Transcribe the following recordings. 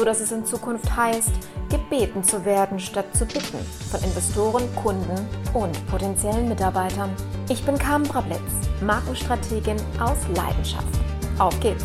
sodass es in Zukunft heißt, gebeten zu werden statt zu bitten von Investoren, Kunden und potenziellen Mitarbeitern. Ich bin Carmen Brablitz, Markenstrategin aus Leidenschaft. Auf geht's!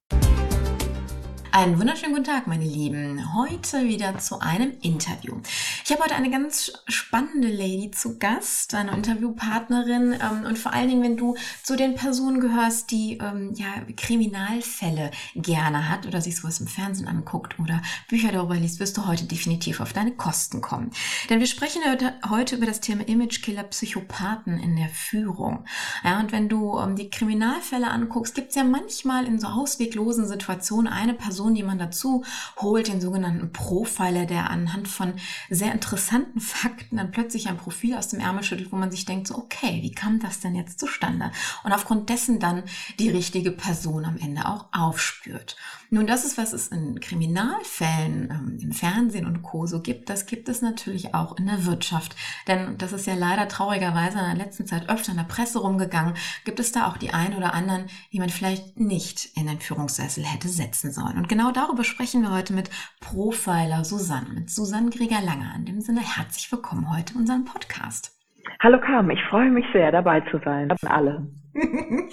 Einen wunderschönen guten Tag, meine Lieben. Heute wieder zu einem Interview. Ich habe heute eine ganz spannende Lady zu Gast, eine Interviewpartnerin ähm, und vor allen Dingen, wenn du zu den Personen gehörst, die ähm, ja Kriminalfälle gerne hat oder sich sowas im Fernsehen anguckt oder Bücher darüber liest, wirst du heute definitiv auf deine Kosten kommen. Denn wir sprechen heute, über das Thema Imagekiller Psychopathen in der Führung. Ja, und wenn du ähm, die Kriminalfälle anguckst, gibt es ja manchmal in so ausweglosen Situationen eine Person, Person, die man dazu holt, den sogenannten Profiler, der anhand von sehr interessanten Fakten dann plötzlich ein Profil aus dem Ärmel schüttelt, wo man sich denkt, so, okay, wie kam das denn jetzt zustande? Und aufgrund dessen dann die richtige Person am Ende auch aufspürt. Nun, das ist, was es in Kriminalfällen ähm, im Fernsehen und Co. so gibt. Das gibt es natürlich auch in der Wirtschaft. Denn das ist ja leider traurigerweise in der letzten Zeit öfter in der Presse rumgegangen. Gibt es da auch die einen oder anderen, die man vielleicht nicht in den Führungssessel hätte setzen sollen. Und genau darüber sprechen wir heute mit Profiler Susanne, mit Susanne Grieger-Langer. In dem Sinne herzlich willkommen heute in unserem Podcast. Hallo Carmen, ich freue mich sehr, dabei zu sein. Alle.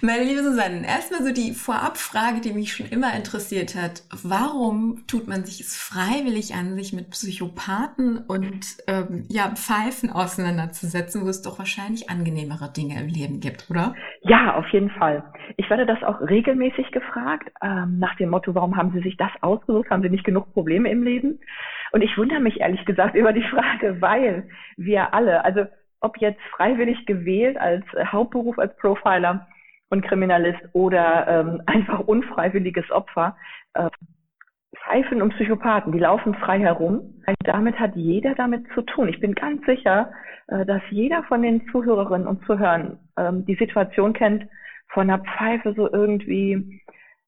Meine liebe Susanne, erstmal so die Vorabfrage, die mich schon immer interessiert hat. Warum tut man sich es freiwillig an, sich mit Psychopathen und ähm, ja, Pfeifen auseinanderzusetzen, wo es doch wahrscheinlich angenehmere Dinge im Leben gibt, oder? Ja, auf jeden Fall. Ich werde das auch regelmäßig gefragt, ähm, nach dem Motto, warum haben Sie sich das ausgesucht? Haben Sie nicht genug Probleme im Leben? Und ich wundere mich ehrlich gesagt über die Frage, weil wir alle, also ob jetzt freiwillig gewählt als Hauptberuf als Profiler und Kriminalist oder ähm, einfach unfreiwilliges Opfer. Äh, Pfeifen und Psychopathen, die laufen frei herum. Damit hat jeder damit zu tun. Ich bin ganz sicher, äh, dass jeder von den Zuhörerinnen und Zuhörern ähm, die Situation kennt, von einer Pfeife so irgendwie,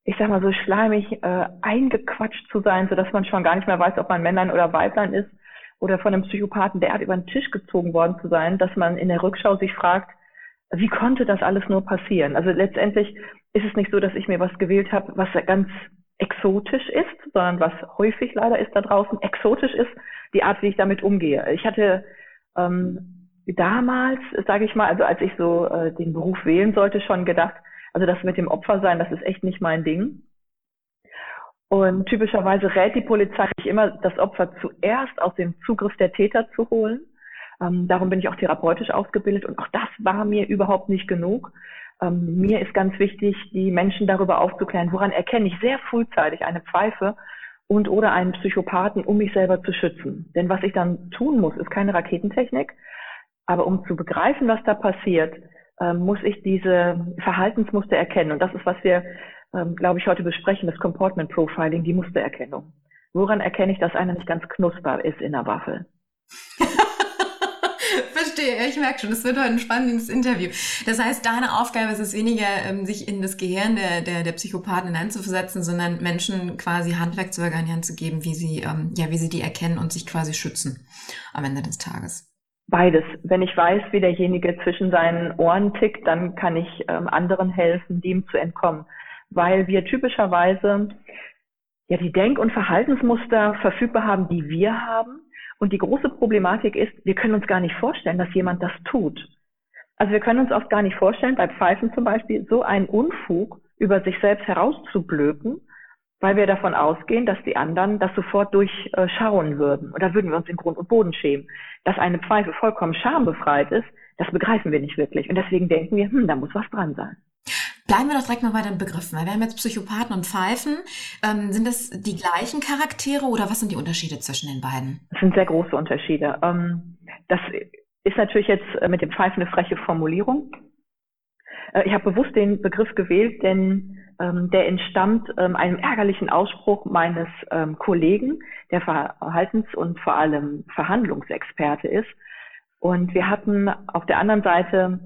ich sag mal so schleimig äh, eingequatscht zu sein, so dass man schon gar nicht mehr weiß, ob man Männlein oder Weiblein ist, oder von einem Psychopathen derart über den Tisch gezogen worden zu sein, dass man in der Rückschau sich fragt, wie konnte das alles nur passieren? Also letztendlich ist es nicht so, dass ich mir was gewählt habe, was ganz exotisch ist, sondern was häufig leider ist da draußen. Exotisch ist die Art, wie ich damit umgehe. Ich hatte ähm, damals, sage ich mal, also als ich so äh, den Beruf wählen sollte, schon gedacht, also das mit dem Opfer sein, das ist echt nicht mein Ding. Und typischerweise rät die Polizei sich immer, das Opfer zuerst aus dem Zugriff der Täter zu holen ähm, darum bin ich auch therapeutisch ausgebildet und auch das war mir überhaupt nicht genug. Ähm, mir ist ganz wichtig, die Menschen darüber aufzuklären, woran erkenne ich sehr frühzeitig eine Pfeife und oder einen Psychopathen, um mich selber zu schützen. Denn was ich dann tun muss, ist keine Raketentechnik, aber um zu begreifen, was da passiert, äh, muss ich diese Verhaltensmuster erkennen. Und das ist, was wir ähm, glaube ich, heute besprechen, das Comportment Profiling, die Mustererkennung. Woran erkenne ich, dass einer nicht ganz knusper ist in der Waffel? Verstehe, ich merke schon, es wird heute ein spannendes Interview. Das heißt, deine Aufgabe ist es weniger, ähm, sich in das Gehirn der, der, der Psychopathen hineinzuversetzen, sondern Menschen quasi Handwerkzeuge an die Hand zu geben, wie sie, ähm, ja, wie sie die erkennen und sich quasi schützen am Ende des Tages. Beides. Wenn ich weiß, wie derjenige zwischen seinen Ohren tickt, dann kann ich ähm, anderen helfen, dem zu entkommen. Weil wir typischerweise ja die Denk- und Verhaltensmuster verfügbar haben, die wir haben. Und die große Problematik ist, wir können uns gar nicht vorstellen, dass jemand das tut. Also wir können uns oft gar nicht vorstellen, bei Pfeifen zum Beispiel, so einen Unfug über sich selbst herauszublöken, weil wir davon ausgehen, dass die anderen das sofort durchschauen würden. Und da würden wir uns in Grund und Boden schämen. Dass eine Pfeife vollkommen schambefreit ist, das begreifen wir nicht wirklich. Und deswegen denken wir, hm, da muss was dran sein. Bleiben wir doch direkt mal bei den Begriffen. Wir haben jetzt Psychopathen und Pfeifen. Ähm, sind das die gleichen Charaktere oder was sind die Unterschiede zwischen den beiden? Das sind sehr große Unterschiede. Ähm, das ist natürlich jetzt äh, mit dem Pfeifen eine freche Formulierung. Äh, ich habe bewusst den Begriff gewählt, denn ähm, der entstammt ähm, einem ärgerlichen Ausspruch meines ähm, Kollegen, der Verhaltens- und vor allem Verhandlungsexperte ist. Und wir hatten auf der anderen Seite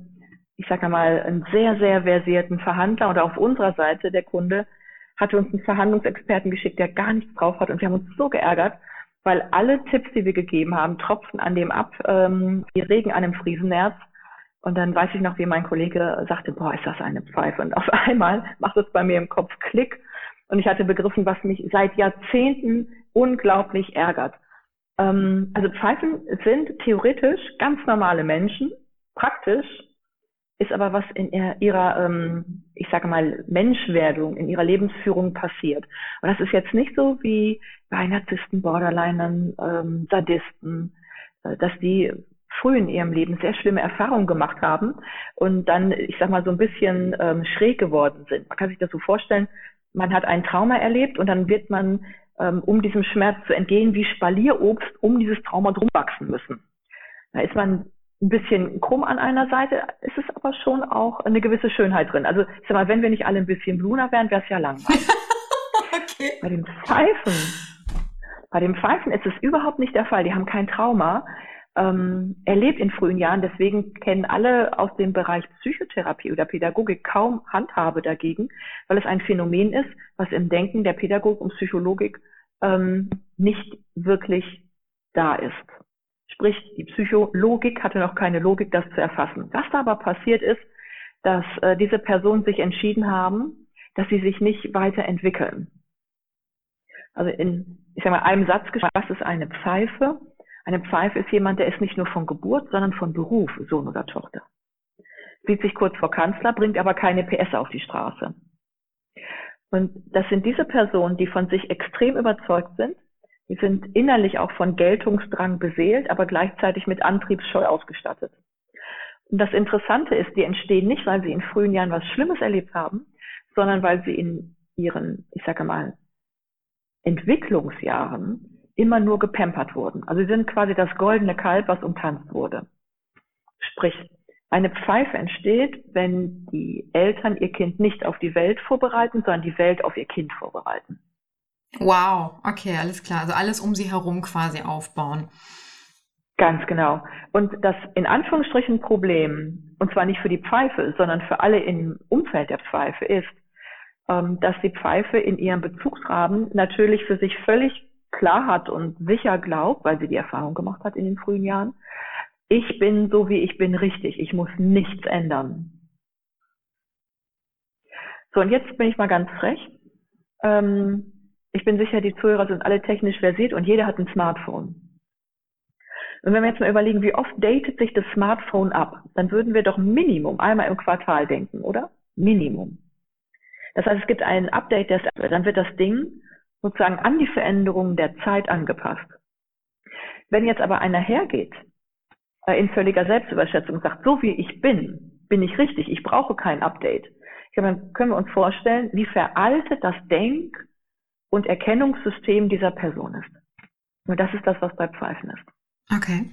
ich sage mal, einen sehr, sehr versierten Verhandler oder auf unserer Seite der Kunde hatte uns einen Verhandlungsexperten geschickt, der gar nichts drauf hat und wir haben uns so geärgert, weil alle Tipps, die wir gegeben haben, tropfen an dem ab, ähm, wie Regen an einem Friesenerz. Und dann weiß ich noch, wie mein Kollege sagte, boah, ist das eine Pfeife. Und auf einmal macht es bei mir im Kopf Klick. Und ich hatte begriffen, was mich seit Jahrzehnten unglaublich ärgert. Ähm, also Pfeifen sind theoretisch ganz normale Menschen, praktisch ist aber was in ihrer, ähm, ich sage mal, Menschwerdung, in ihrer Lebensführung passiert. Und das ist jetzt nicht so wie bei Narzissten, Borderlinern, ähm, Sadisten, äh, dass die früh in ihrem Leben sehr schlimme Erfahrungen gemacht haben und dann, ich sag mal, so ein bisschen ähm, schräg geworden sind. Man kann sich das so vorstellen, man hat ein Trauma erlebt und dann wird man, ähm, um diesem Schmerz zu entgehen, wie Spalierobst um dieses Trauma drum wachsen müssen. Da ist man ein bisschen krumm an einer Seite, ist es aber schon auch eine gewisse Schönheit drin. Also ich sag mal, wenn wir nicht alle ein bisschen bluner wären, wäre es ja langweilig. okay. Bei den Pfeifen, bei den Pfeifen ist es überhaupt nicht der Fall. Die haben kein Trauma ähm, erlebt in frühen Jahren. Deswegen kennen alle aus dem Bereich Psychotherapie oder Pädagogik kaum Handhabe dagegen, weil es ein Phänomen ist, was im Denken der Pädagogik und Psychologik ähm, nicht wirklich da ist. Sprich, die Psychologik hatte noch keine Logik, das zu erfassen. Was da aber passiert ist, dass äh, diese Personen sich entschieden haben, dass sie sich nicht weiterentwickeln. Also in, ich sage mal, einem Satz gesagt, was ist eine Pfeife? Eine Pfeife ist jemand, der ist nicht nur von Geburt, sondern von Beruf Sohn oder Tochter. Sieht sich kurz vor Kanzler, bringt aber keine PS auf die Straße. Und das sind diese Personen, die von sich extrem überzeugt sind, die sind innerlich auch von Geltungsdrang beseelt, aber gleichzeitig mit Antriebsscheu ausgestattet. Und das Interessante ist, die entstehen nicht, weil sie in frühen Jahren was Schlimmes erlebt haben, sondern weil sie in ihren, ich sage mal, Entwicklungsjahren immer nur gepampert wurden. Also sie sind quasi das goldene Kalb, was umtanzt wurde. Sprich, eine Pfeife entsteht, wenn die Eltern ihr Kind nicht auf die Welt vorbereiten, sondern die Welt auf ihr Kind vorbereiten. Wow, okay, alles klar. Also alles um sie herum quasi aufbauen. Ganz genau. Und das in Anführungsstrichen Problem, und zwar nicht für die Pfeife, sondern für alle im Umfeld der Pfeife ist, ähm, dass die Pfeife in ihrem Bezugsrahmen natürlich für sich völlig klar hat und sicher glaubt, weil sie die Erfahrung gemacht hat in den frühen Jahren, ich bin so wie ich bin richtig, ich muss nichts ändern. So, und jetzt bin ich mal ganz frech. Ähm, ich bin sicher, die Zuhörer sind alle technisch versiert und jeder hat ein Smartphone. Und wenn wir jetzt mal überlegen, wie oft datet sich das Smartphone ab, dann würden wir doch Minimum einmal im Quartal denken, oder? Minimum. Das heißt, es gibt ein Update, das, dann wird das Ding sozusagen an die Veränderungen der Zeit angepasst. Wenn jetzt aber einer hergeht, äh, in völliger Selbstüberschätzung sagt, so wie ich bin, bin ich richtig, ich brauche kein Update. Dann können wir uns vorstellen, wie veraltet das Denk- und Erkennungssystem dieser Person ist. Und das ist das, was bei Pfeifen ist. Okay.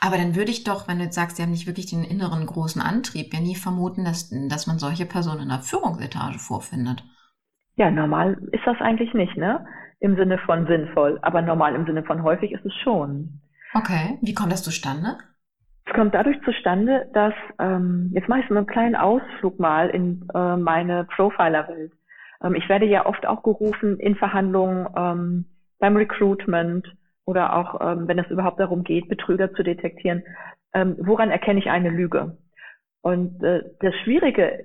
Aber dann würde ich doch, wenn du jetzt sagst, sie haben nicht wirklich den inneren großen Antrieb, ja nie vermuten, dass, dass man solche Personen in der Führungsetage vorfindet. Ja, normal ist das eigentlich nicht, ne? Im Sinne von sinnvoll, aber normal im Sinne von häufig ist es schon. Okay, wie kommt das zustande? Es kommt dadurch zustande, dass, ähm, jetzt mache ich so einen kleinen Ausflug mal in äh, meine Profiler-Welt. Ähm, ich werde ja oft auch gerufen in Verhandlungen ähm, beim Recruitment oder auch, ähm, wenn es überhaupt darum geht, Betrüger zu detektieren. Ähm, woran erkenne ich eine Lüge? Und äh, das Schwierige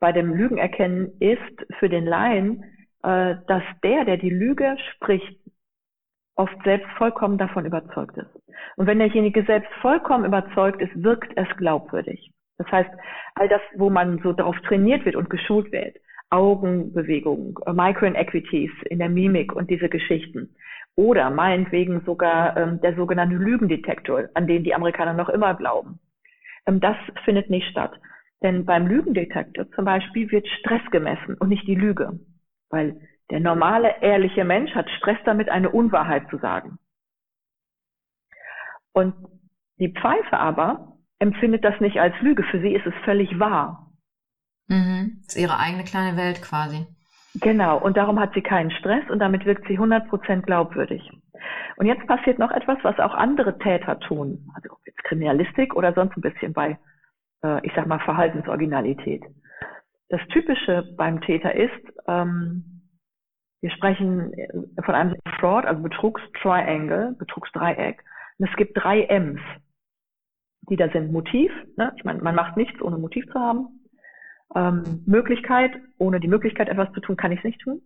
bei dem Lügenerkennen ist für den Laien, äh, dass der, der die Lüge spricht, oft selbst vollkommen davon überzeugt ist. Und wenn derjenige selbst vollkommen überzeugt ist, wirkt es glaubwürdig. Das heißt, all das, wo man so darauf trainiert wird und geschult wird, Augenbewegung, Micro-Inequities in der Mimik und diese Geschichten. Oder meinetwegen sogar ähm, der sogenannte Lügendetektor, an den die Amerikaner noch immer glauben. Ähm, das findet nicht statt. Denn beim Lügendetektor zum Beispiel wird Stress gemessen und nicht die Lüge. Weil der normale, ehrliche Mensch hat Stress damit, eine Unwahrheit zu sagen. Und die Pfeife aber empfindet das nicht als Lüge. Für sie ist es völlig wahr. Mhm. Das ist ihre eigene kleine Welt quasi. Genau. Und darum hat sie keinen Stress und damit wirkt sie 100% glaubwürdig. Und jetzt passiert noch etwas, was auch andere Täter tun. Also jetzt Kriminalistik oder sonst ein bisschen bei, äh, ich sag mal, Verhaltensoriginalität. Das Typische beim Täter ist, ähm, wir sprechen äh, von einem Fraud, also Betrugstriangle, Betrugsdreieck. Und es gibt drei M's, die da sind. Motiv, ne? ich meine, man macht nichts, ohne Motiv zu haben. Ähm, Möglichkeit, ohne die Möglichkeit etwas zu tun, kann ich es nicht tun.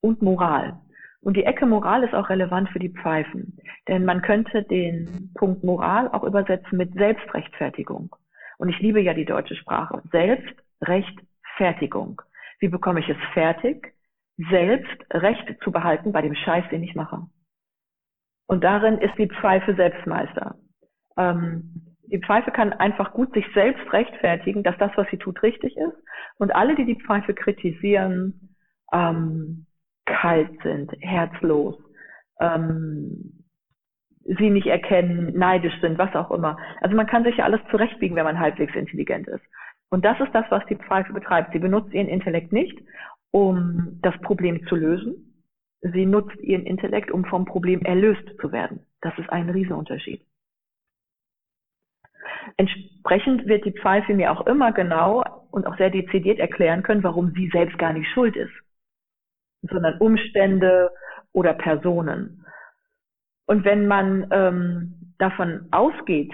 Und Moral. Und die Ecke Moral ist auch relevant für die Pfeifen. Denn man könnte den Punkt Moral auch übersetzen mit Selbstrechtfertigung. Und ich liebe ja die deutsche Sprache. Selbstrechtfertigung. Wie bekomme ich es fertig? selbst Recht zu behalten bei dem Scheiß, den ich mache. Und darin ist die Pfeife Selbstmeister. Ähm, die Pfeife kann einfach gut sich selbst rechtfertigen, dass das, was sie tut, richtig ist. Und alle, die die Pfeife kritisieren, ähm, kalt sind, herzlos, ähm, sie nicht erkennen, neidisch sind, was auch immer. Also man kann sich ja alles zurechtbiegen, wenn man halbwegs intelligent ist. Und das ist das, was die Pfeife betreibt. Sie benutzt ihren Intellekt nicht, um das Problem zu lösen. Sie nutzt ihren Intellekt, um vom Problem erlöst zu werden. Das ist ein Riesenunterschied. Entsprechend wird die Pfeife mir auch immer genau und auch sehr dezidiert erklären können, warum sie selbst gar nicht schuld ist, sondern Umstände oder Personen. Und wenn man ähm, davon ausgeht,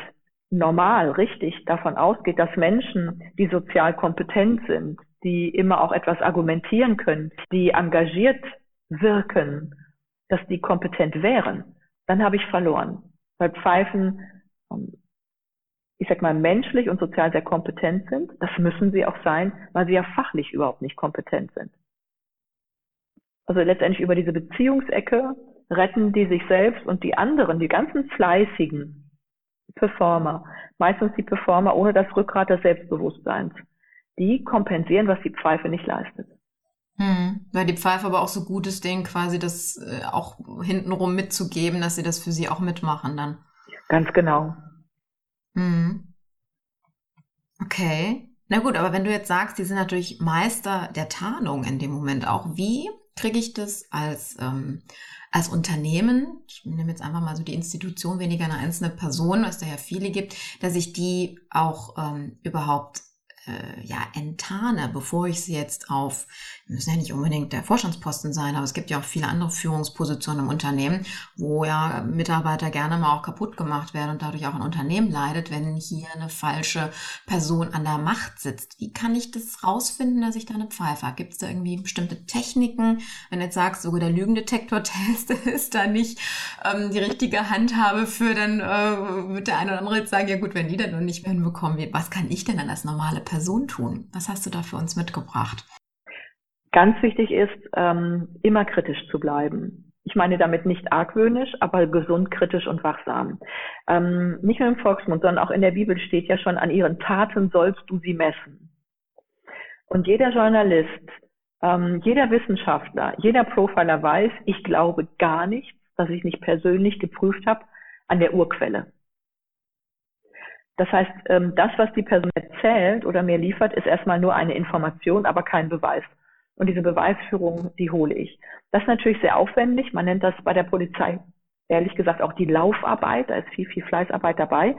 normal, richtig davon ausgeht, dass Menschen, die sozial kompetent sind, die immer auch etwas argumentieren können, die engagiert wirken, dass die kompetent wären, dann habe ich verloren. Weil Pfeifen, ähm, ich sag mal, menschlich und sozial sehr kompetent sind. Das müssen sie auch sein, weil sie ja fachlich überhaupt nicht kompetent sind. Also letztendlich über diese Beziehungsecke retten die sich selbst und die anderen, die ganzen fleißigen Performer, meistens die Performer ohne das Rückgrat des Selbstbewusstseins die kompensieren, was die Pfeife nicht leistet. Hm, weil die Pfeife aber auch so gut ist, denen quasi das äh, auch hintenrum mitzugeben, dass sie das für sie auch mitmachen dann. Ganz genau. Hm. Okay. Na gut, aber wenn du jetzt sagst, die sind natürlich Meister der Tarnung in dem Moment auch, wie kriege ich das als, ähm, als Unternehmen, ich nehme jetzt einfach mal so die Institution, weniger eine einzelne Person, was da ja viele gibt, dass ich die auch ähm, überhaupt äh, ja, enttarne, bevor ich sie jetzt auf, müssen ja nicht unbedingt der Vorstandsposten sein, aber es gibt ja auch viele andere Führungspositionen im Unternehmen, wo ja Mitarbeiter gerne mal auch kaputt gemacht werden und dadurch auch ein Unternehmen leidet, wenn hier eine falsche Person an der Macht sitzt. Wie kann ich das rausfinden, dass ich da eine Pfeife habe? Gibt es da irgendwie bestimmte Techniken? Wenn du jetzt sagst, sogar der Lügendetektor-Test ist da nicht ähm, die richtige Handhabe für, dann äh, wird der eine oder andere jetzt sagen, ja gut, wenn die dann noch nicht mehr hinbekommen, was kann ich denn dann als normale Person Person tun? Was hast du da für uns mitgebracht? Ganz wichtig ist, ähm, immer kritisch zu bleiben. Ich meine damit nicht argwöhnisch, aber gesund, kritisch und wachsam. Ähm, nicht nur im Volksmund, sondern auch in der Bibel steht ja schon, an ihren Taten sollst du sie messen. Und jeder Journalist, ähm, jeder Wissenschaftler, jeder Profiler weiß, ich glaube gar nichts, was ich nicht persönlich geprüft habe, an der Urquelle. Das heißt, ähm, das, was die Person erzählt oder mir liefert, ist erstmal nur eine Information, aber kein Beweis. Und diese Beweisführung, die hole ich. Das ist natürlich sehr aufwendig. Man nennt das bei der Polizei ehrlich gesagt auch die Laufarbeit. Da ist viel, viel Fleißarbeit dabei.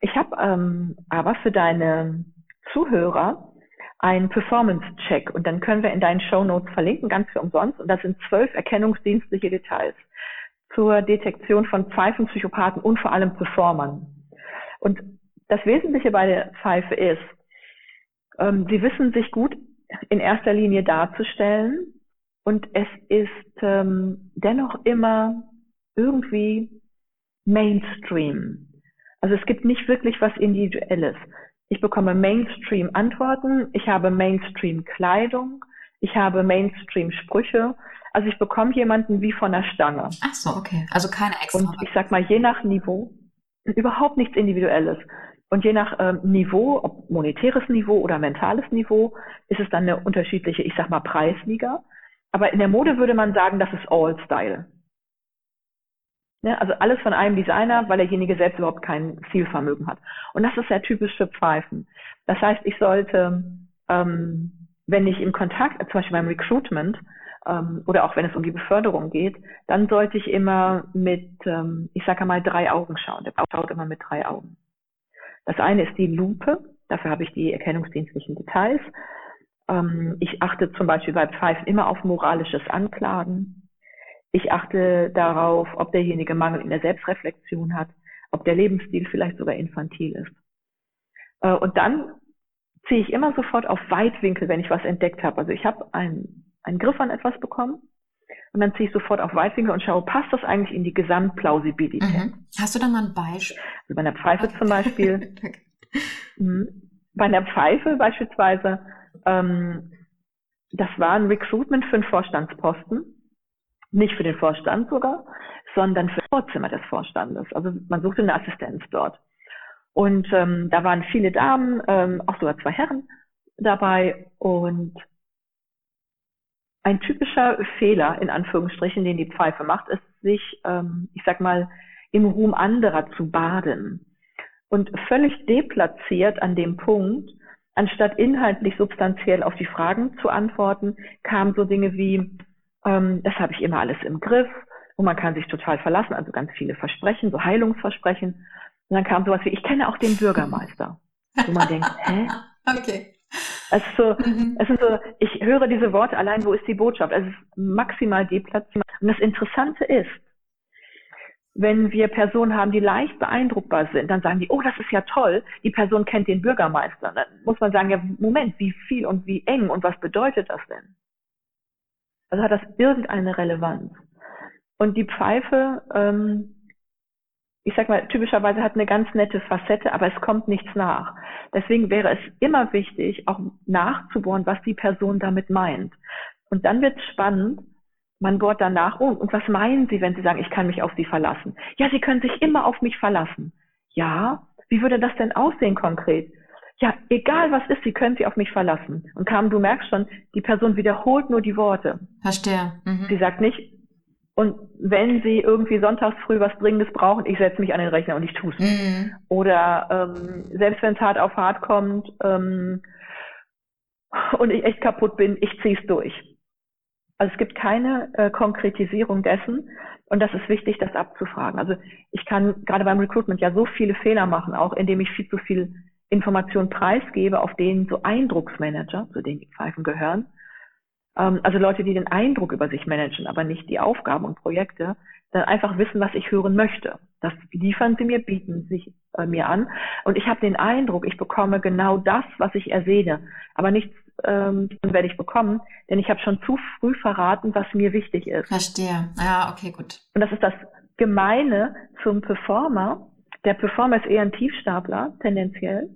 Ich habe ähm, aber für deine Zuhörer einen Performance-Check und dann können wir in deinen Show Notes verlinken, ganz für umsonst. Und das sind zwölf erkennungsdienstliche Details zur Detektion von Pfeifen, Psychopathen und vor allem Performern. Und das Wesentliche bei der Pfeife ist, ähm, sie wissen sich gut in erster Linie darzustellen und es ist ähm, dennoch immer irgendwie Mainstream. Also es gibt nicht wirklich was Individuelles. Ich bekomme Mainstream-Antworten, ich habe Mainstream-Kleidung, ich habe Mainstream-Sprüche. Also ich bekomme jemanden wie von der Stange. Ach so, okay. Also keine extra. Und ich sag mal, je nach Niveau, überhaupt nichts Individuelles. Und je nach ähm, Niveau, ob monetäres Niveau oder mentales Niveau, ist es dann eine unterschiedliche, ich sag mal, Preisliga. Aber in der Mode würde man sagen, das ist All Style. Ne? Also alles von einem Designer, weil derjenige selbst überhaupt kein Zielvermögen hat. Und das ist sehr typisch für Pfeifen. Das heißt, ich sollte, ähm, wenn ich im Kontakt, zum Beispiel beim Recruitment, ähm, oder auch wenn es um die Beförderung geht, dann sollte ich immer mit, ähm, ich sage mal, drei Augen schauen. Der schaut immer mit drei Augen. Das eine ist die Lupe, dafür habe ich die erkennungsdienstlichen Details. Ähm, ich achte zum Beispiel bei Pfeifen immer auf moralisches Anklagen. Ich achte darauf, ob derjenige Mangel in der Selbstreflexion hat, ob der Lebensstil vielleicht sogar infantil ist. Äh, und dann ziehe ich immer sofort auf Weitwinkel, wenn ich was entdeckt habe. Also ich habe einen, einen Griff an etwas bekommen und dann ziehe ich sofort auf Weitwinkel und schaue, passt das eigentlich in die Gesamtplausibilität? Mhm. Hast du da mal ein Beispiel? Also bei einer Pfeife zum Beispiel. mh, bei einer Pfeife beispielsweise, ähm, das war ein Recruitment für einen Vorstandsposten nicht für den Vorstand sogar, sondern für das Vorzimmer des Vorstandes. Also man suchte eine Assistenz dort. Und ähm, da waren viele Damen, ähm, auch sogar zwei Herren dabei. Und ein typischer Fehler, in Anführungsstrichen, den die Pfeife macht, ist, sich, ähm, ich sag mal, im Ruhm anderer zu baden. Und völlig deplatziert an dem Punkt, anstatt inhaltlich substanziell auf die Fragen zu antworten, kamen so Dinge wie, ähm, das habe ich immer alles im Griff und man kann sich total verlassen, also ganz viele Versprechen, so Heilungsversprechen. Und dann kam sowas wie, ich kenne auch den Bürgermeister. Wo man denkt, hä? Okay. Es ist so, mhm. es ist so, ich höre diese Worte allein, wo ist die Botschaft? Es ist maximal deplatziert. Und das Interessante ist, wenn wir Personen haben, die leicht beeindruckbar sind, dann sagen die, oh, das ist ja toll, die Person kennt den Bürgermeister. Dann muss man sagen, ja, Moment, wie viel und wie eng und was bedeutet das denn? Also hat das irgendeine Relevanz. Und die Pfeife, ähm, ich sag mal, typischerweise hat eine ganz nette Facette, aber es kommt nichts nach. Deswegen wäre es immer wichtig, auch nachzubohren, was die Person damit meint. Und dann wird es spannend, man bohrt danach, oh, und was meinen Sie, wenn Sie sagen, ich kann mich auf Sie verlassen? Ja, Sie können sich immer auf mich verlassen. Ja, wie würde das denn aussehen konkret? ja, egal was ist, Sie können sich auf mich verlassen. Und kam, du merkst schon, die Person wiederholt nur die Worte. Verstehe. Mhm. Sie sagt nicht, und wenn Sie irgendwie sonntags früh was Dringendes brauchen, ich setze mich an den Rechner und ich tue es. Mhm. Oder ähm, selbst wenn es hart auf hart kommt ähm, und ich echt kaputt bin, ich ziehe es durch. Also es gibt keine äh, Konkretisierung dessen und das ist wichtig, das abzufragen. Also ich kann gerade beim Recruitment ja so viele Fehler machen, auch indem ich viel zu viel Informationen preisgebe, auf denen so Eindrucksmanager, zu denen die Pfeifen gehören, also Leute, die den Eindruck über sich managen, aber nicht die Aufgaben und Projekte, dann einfach wissen, was ich hören möchte. Das liefern sie mir, bieten sich äh, mir an. Und ich habe den Eindruck, ich bekomme genau das, was ich ersehne. Aber nichts ähm, werde ich bekommen, denn ich habe schon zu früh verraten, was mir wichtig ist. Verstehe. Ja, okay, gut. Und das ist das Gemeine zum Performer, der Performer ist eher ein Tiefstapler, tendenziell,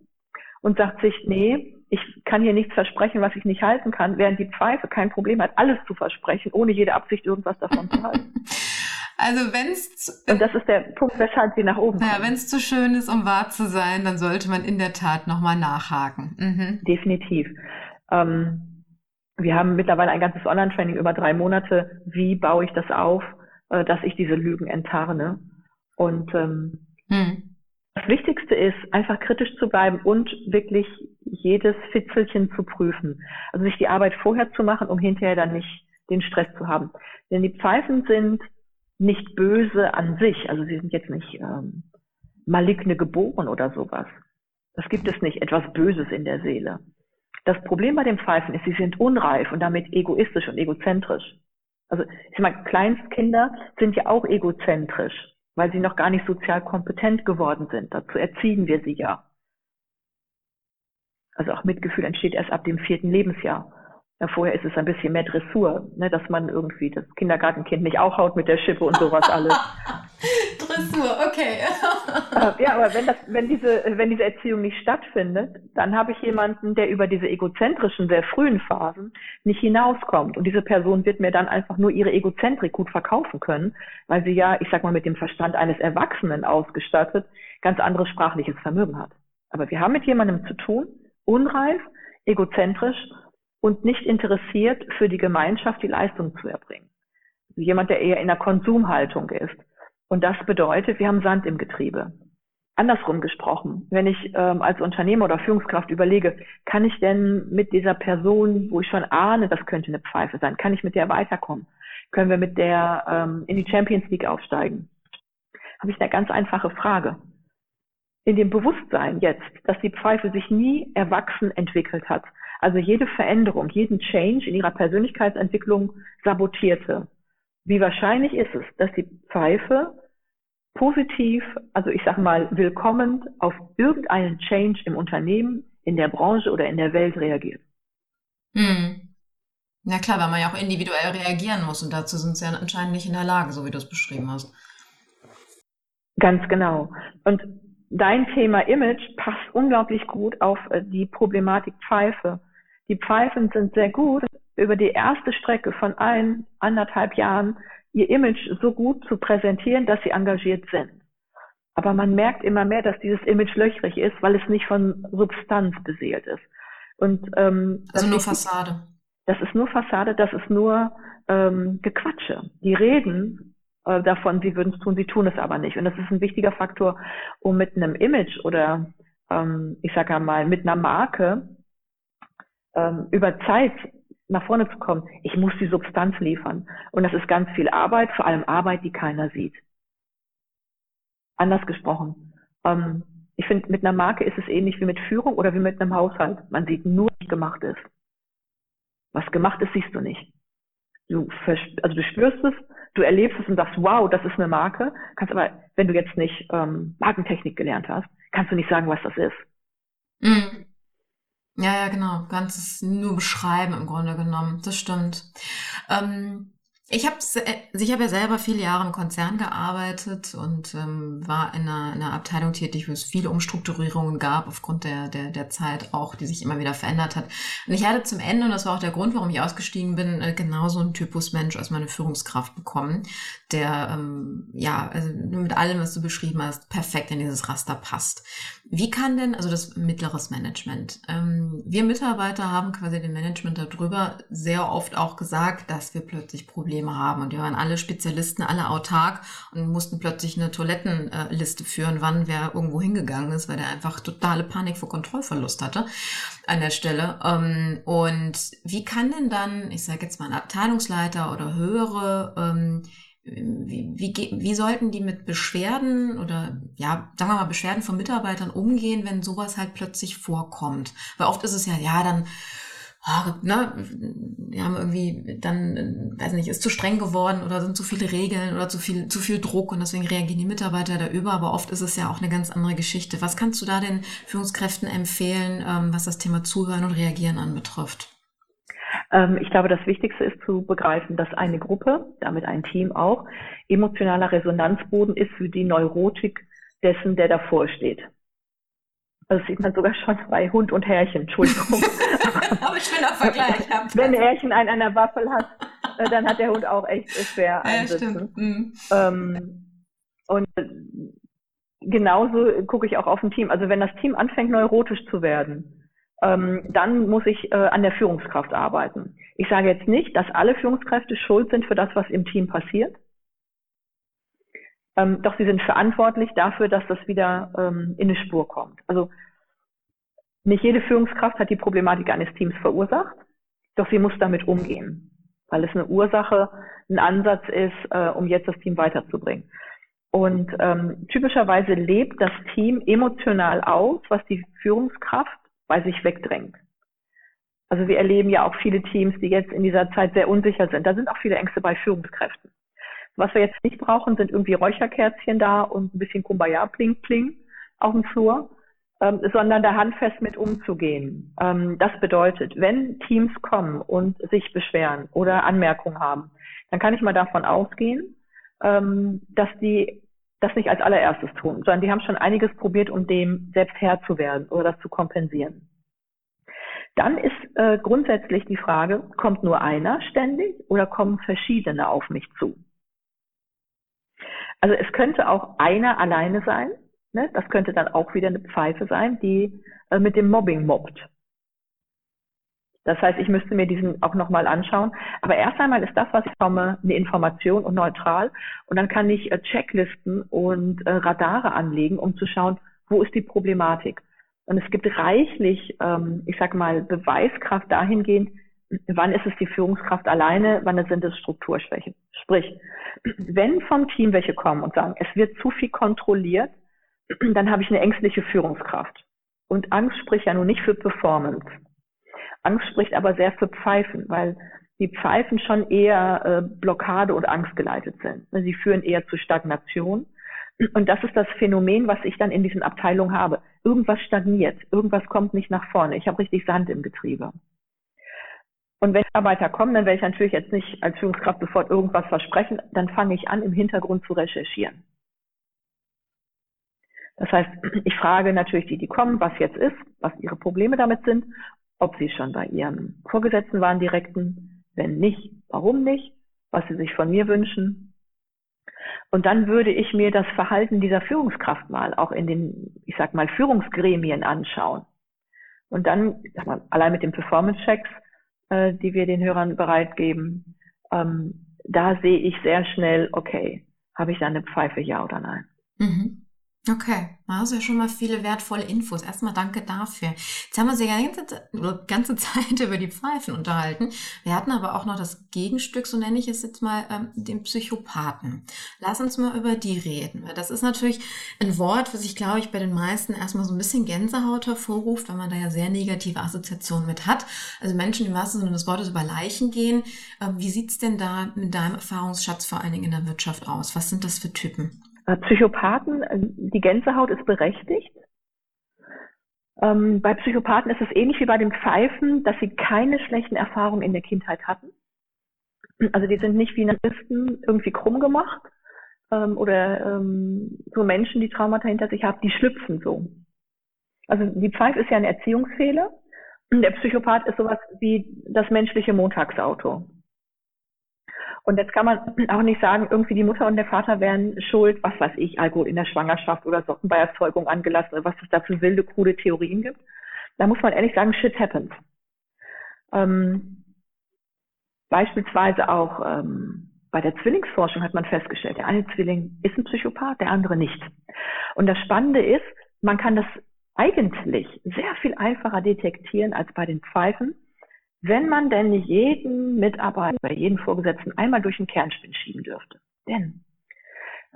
und sagt sich, nee, ich kann hier nichts versprechen, was ich nicht halten kann, während die Pfeife kein Problem hat, alles zu versprechen, ohne jede Absicht irgendwas davon zu halten. Also wenn es und das ist der Punkt, weshalb sie nach oben. Ja, wenn es zu schön ist, um wahr zu sein, dann sollte man in der Tat nochmal nachhaken. Mhm. Definitiv. Ähm, wir haben mittlerweile ein ganzes Online-Training über drei Monate. Wie baue ich das auf, äh, dass ich diese Lügen enttarne? Und ähm, hm. Das Wichtigste ist, einfach kritisch zu bleiben und wirklich jedes Fitzelchen zu prüfen. Also sich die Arbeit vorher zu machen, um hinterher dann nicht den Stress zu haben. Denn die Pfeifen sind nicht böse an sich. Also sie sind jetzt nicht ähm, maligne geboren oder sowas. Das gibt es nicht, etwas Böses in der Seele. Das Problem bei den Pfeifen ist, sie sind unreif und damit egoistisch und egozentrisch. Also ich meine, Kleinstkinder sind ja auch egozentrisch weil sie noch gar nicht sozial kompetent geworden sind. Dazu erziehen wir sie ja. Also auch Mitgefühl entsteht erst ab dem vierten Lebensjahr. Ja, vorher ist es ein bisschen mehr Dressur, ne, dass man irgendwie das Kindergartenkind nicht auch haut mit der Schippe und sowas alles. Dressur, okay. Äh, ja, aber wenn, das, wenn, diese, wenn diese Erziehung nicht stattfindet, dann habe ich jemanden, der über diese egozentrischen, sehr frühen Phasen nicht hinauskommt. Und diese Person wird mir dann einfach nur ihre Egozentrik gut verkaufen können, weil sie ja, ich sag mal, mit dem Verstand eines Erwachsenen ausgestattet ganz anderes sprachliches Vermögen hat. Aber wir haben mit jemandem zu tun, unreif, egozentrisch und nicht interessiert, für die Gemeinschaft die Leistung zu erbringen. Also jemand, der eher in der Konsumhaltung ist. Und das bedeutet, wir haben Sand im Getriebe. Andersrum gesprochen, wenn ich ähm, als Unternehmer oder Führungskraft überlege, kann ich denn mit dieser Person, wo ich schon ahne, das könnte eine Pfeife sein, kann ich mit der weiterkommen? Können wir mit der ähm, in die Champions League aufsteigen? Habe ich eine ganz einfache Frage. In dem Bewusstsein jetzt, dass die Pfeife sich nie erwachsen entwickelt hat, also jede Veränderung, jeden Change in ihrer Persönlichkeitsentwicklung sabotierte. Wie wahrscheinlich ist es, dass die Pfeife positiv, also ich sage mal willkommen auf irgendeinen Change im Unternehmen, in der Branche oder in der Welt reagiert? Hm. Ja klar, weil man ja auch individuell reagieren muss und dazu sind sie ja anscheinend nicht in der Lage, so wie du es beschrieben hast. Ganz genau. Und dein Thema Image passt unglaublich gut auf äh, die Problematik Pfeife. Die Pfeifen sind sehr gut, über die erste Strecke von ein, anderthalb Jahren ihr Image so gut zu präsentieren, dass sie engagiert sind. Aber man merkt immer mehr, dass dieses Image löchrig ist, weil es nicht von Substanz beseelt ist. Und, ähm, also nur Fassade. Das ist nur Fassade, das ist nur ähm, Gequatsche. Die reden äh, davon, sie würden es tun, sie tun es aber nicht. Und das ist ein wichtiger Faktor, um mit einem Image oder ähm, ich sage mal mit einer Marke ähm, über Zeit nach vorne zu kommen, ich muss die Substanz liefern. Und das ist ganz viel Arbeit, vor allem Arbeit, die keiner sieht. Anders gesprochen. Ähm, ich finde, mit einer Marke ist es ähnlich wie mit Führung oder wie mit einem Haushalt. Man sieht nur, was gemacht ist. Was gemacht ist, siehst du nicht. Du, also du spürst es, du erlebst es und sagst, wow, das ist eine Marke. Kannst aber, wenn du jetzt nicht ähm, Markentechnik gelernt hast, kannst du nicht sagen, was das ist. Mhm. Ja, ja, genau. Ganzes nur beschreiben im Grunde genommen. Das stimmt. Ähm, ich habe also ich hab ja selber viele Jahre im Konzern gearbeitet und ähm, war in einer, in einer Abteilung tätig, wo es viele Umstrukturierungen gab, aufgrund der, der, der Zeit auch, die sich immer wieder verändert hat. Und ich hatte zum Ende, und das war auch der Grund, warum ich ausgestiegen bin, äh, genauso einen Typus Mensch als meine Führungskraft bekommen, der ähm, ja, also mit allem, was du beschrieben hast, perfekt in dieses Raster passt. Wie kann denn, also das mittleres Management, ähm, wir Mitarbeiter haben quasi dem Management darüber sehr oft auch gesagt, dass wir plötzlich Probleme haben. Und wir waren alle Spezialisten, alle autark und mussten plötzlich eine Toilettenliste führen, wann wer irgendwo hingegangen ist, weil der einfach totale Panik vor Kontrollverlust hatte an der Stelle. Ähm, und wie kann denn dann, ich sage jetzt mal ein Abteilungsleiter oder höhere, ähm, wie, wie, wie sollten die mit Beschwerden oder ja, sagen wir mal Beschwerden von Mitarbeitern umgehen, wenn sowas halt plötzlich vorkommt? Weil oft ist es ja, ja, dann oh, ne, wir haben irgendwie dann, weiß nicht, ist zu streng geworden oder sind zu viele Regeln oder zu viel, zu viel Druck und deswegen reagieren die Mitarbeiter da über. Aber oft ist es ja auch eine ganz andere Geschichte. Was kannst du da den Führungskräften empfehlen, ähm, was das Thema Zuhören und Reagieren anbetrifft? Ähm, ich glaube, das Wichtigste ist zu begreifen, dass eine Gruppe, damit ein Team auch, emotionaler Resonanzboden ist für die Neurotik dessen, der davor steht. Also sieht man sogar schon bei Hund und Härchen, Entschuldigung. Aber schöner Vergleich. Wenn Härchen einen an der Waffel hat, äh, dann hat der Hund auch echt schwer einsitzen. Ja, mhm. ähm, und genauso gucke ich auch auf ein Team. Also wenn das Team anfängt, neurotisch zu werden, ähm, dann muss ich äh, an der Führungskraft arbeiten. Ich sage jetzt nicht, dass alle Führungskräfte schuld sind für das, was im Team passiert. Ähm, doch sie sind verantwortlich dafür, dass das wieder ähm, in eine Spur kommt. Also nicht jede Führungskraft hat die Problematik eines Teams verursacht, doch sie muss damit umgehen, weil es eine Ursache, ein Ansatz ist, äh, um jetzt das Team weiterzubringen. Und ähm, typischerweise lebt das Team emotional aus, was die Führungskraft bei sich wegdrängt. Also wir erleben ja auch viele Teams, die jetzt in dieser Zeit sehr unsicher sind. Da sind auch viele Ängste bei Führungskräften. Was wir jetzt nicht brauchen, sind irgendwie Räucherkerzchen da und ein bisschen Kumbaya pling pling auf dem Flur, ähm, sondern da handfest mit umzugehen. Ähm, das bedeutet, wenn Teams kommen und sich beschweren oder Anmerkungen haben, dann kann ich mal davon ausgehen, ähm, dass die das nicht als allererstes tun, sondern die haben schon einiges probiert, um dem selbst Herr zu werden oder das zu kompensieren. Dann ist äh, grundsätzlich die Frage, kommt nur einer ständig oder kommen verschiedene auf mich zu? Also es könnte auch einer alleine sein. Ne? Das könnte dann auch wieder eine Pfeife sein, die äh, mit dem Mobbing mobbt. Das heißt, ich müsste mir diesen auch nochmal anschauen. Aber erst einmal ist das, was ich komme, eine Information und neutral. Und dann kann ich äh, Checklisten und äh, Radare anlegen, um zu schauen, wo ist die Problematik. Und es gibt reichlich, ähm, ich sag mal, Beweiskraft dahingehend, wann ist es die Führungskraft alleine, wann sind es Strukturschwächen. Sprich, wenn vom Team welche kommen und sagen, es wird zu viel kontrolliert, dann habe ich eine ängstliche Führungskraft. Und Angst spricht ja nun nicht für Performance. Angst spricht aber sehr für Pfeifen, weil die Pfeifen schon eher äh, Blockade und Angst geleitet sind. Sie führen eher zu Stagnation. Und das ist das Phänomen, was ich dann in diesen Abteilungen habe. Irgendwas stagniert, irgendwas kommt nicht nach vorne. Ich habe richtig Sand im Getriebe. Und wenn Arbeiter kommen, dann werde ich natürlich jetzt nicht als Führungskraft sofort irgendwas versprechen, dann fange ich an, im Hintergrund zu recherchieren. Das heißt, ich frage natürlich die, die kommen, was jetzt ist, was ihre Probleme damit sind ob sie schon bei ihrem Vorgesetzten waren, direkten, wenn nicht, warum nicht, was sie sich von mir wünschen. Und dann würde ich mir das Verhalten dieser Führungskraft mal auch in den, ich sag mal, Führungsgremien anschauen. Und dann, sag mal, allein mit den Performance-Checks, äh, die wir den Hörern bereitgeben, ähm, da sehe ich sehr schnell, okay, habe ich da eine Pfeife, ja oder nein? Mhm. Okay, also ja schon mal viele wertvolle Infos. Erstmal danke dafür. Jetzt haben wir uns ja die ganze, ganze Zeit über die Pfeifen unterhalten. Wir hatten aber auch noch das Gegenstück, so nenne ich es jetzt mal, ähm, den Psychopathen. Lass uns mal über die reden. Weil das ist natürlich ein Wort, was ich glaube ich bei den meisten erstmal so ein bisschen Gänsehaut hervorruft, weil man da ja sehr negative Assoziationen mit hat. Also Menschen, die im wahrsten Sinne des Wortes über Leichen gehen. Ähm, wie sieht's denn da mit deinem Erfahrungsschatz vor allen Dingen in der Wirtschaft aus? Was sind das für Typen? Äh, Psychopathen, äh, die Gänsehaut ist berechtigt. Ähm, bei Psychopathen ist es ähnlich wie bei den Pfeifen, dass sie keine schlechten Erfahrungen in der Kindheit hatten. Also die sind nicht wie Narzissten irgendwie krumm gemacht ähm, oder ähm, so Menschen, die Traumata hinter sich haben, die schlüpfen so. Also die Pfeife ist ja ein Erziehungsfehler. Der Psychopath ist sowas wie das menschliche Montagsauto. Und jetzt kann man auch nicht sagen, irgendwie die Mutter und der Vater wären schuld, was weiß ich, Alkohol in der Schwangerschaft oder Socken bei Erzeugung angelassen oder was es da für wilde, krude Theorien gibt. Da muss man ehrlich sagen, shit happens. Ähm, beispielsweise auch ähm, bei der Zwillingsforschung hat man festgestellt, der eine Zwilling ist ein Psychopath, der andere nicht. Und das Spannende ist, man kann das eigentlich sehr viel einfacher detektieren als bei den Pfeifen, wenn man denn jeden Mitarbeiter, jeden Vorgesetzten einmal durch den Kernspin schieben dürfte. Denn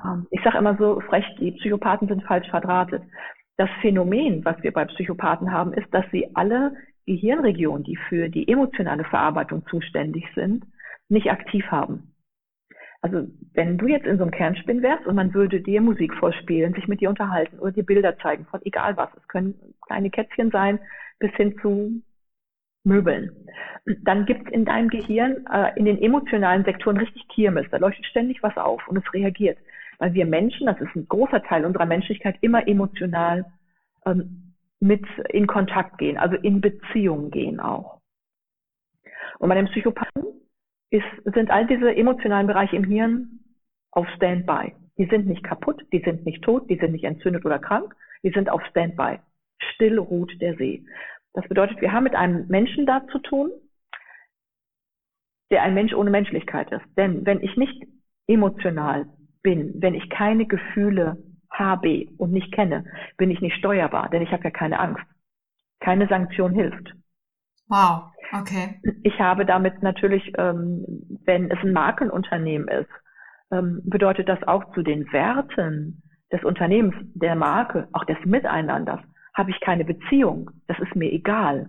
ähm, ich sage immer so frech, die Psychopathen sind falsch verdrahtet. Das Phänomen, was wir bei Psychopathen haben, ist, dass sie alle Gehirnregionen, die für die emotionale Verarbeitung zuständig sind, nicht aktiv haben. Also wenn du jetzt in so einem Kernspin wärst und man würde dir Musik vorspielen, sich mit dir unterhalten oder dir Bilder zeigen von egal was, es können kleine Kätzchen sein bis hin zu Möbeln. Dann gibt es in deinem Gehirn äh, in den emotionalen Sektoren richtig Kirmes. Da leuchtet ständig was auf und es reagiert. Weil wir Menschen, das ist ein großer Teil unserer Menschlichkeit, immer emotional ähm, mit in Kontakt gehen, also in Beziehung gehen auch. Und bei den Psychopathen ist, sind all diese emotionalen Bereiche im Hirn auf Standby. Die sind nicht kaputt, die sind nicht tot, die sind nicht entzündet oder krank, die sind auf Standby. Still ruht der See. Das bedeutet, wir haben mit einem Menschen da zu tun, der ein Mensch ohne Menschlichkeit ist. Denn wenn ich nicht emotional bin, wenn ich keine Gefühle habe und nicht kenne, bin ich nicht steuerbar, denn ich habe ja keine Angst. Keine Sanktion hilft. Wow, okay. Ich habe damit natürlich, ähm, wenn es ein Markenunternehmen ist, ähm, bedeutet das auch zu den Werten des Unternehmens, der Marke, auch des Miteinanders, habe ich keine Beziehung. Das ist mir egal.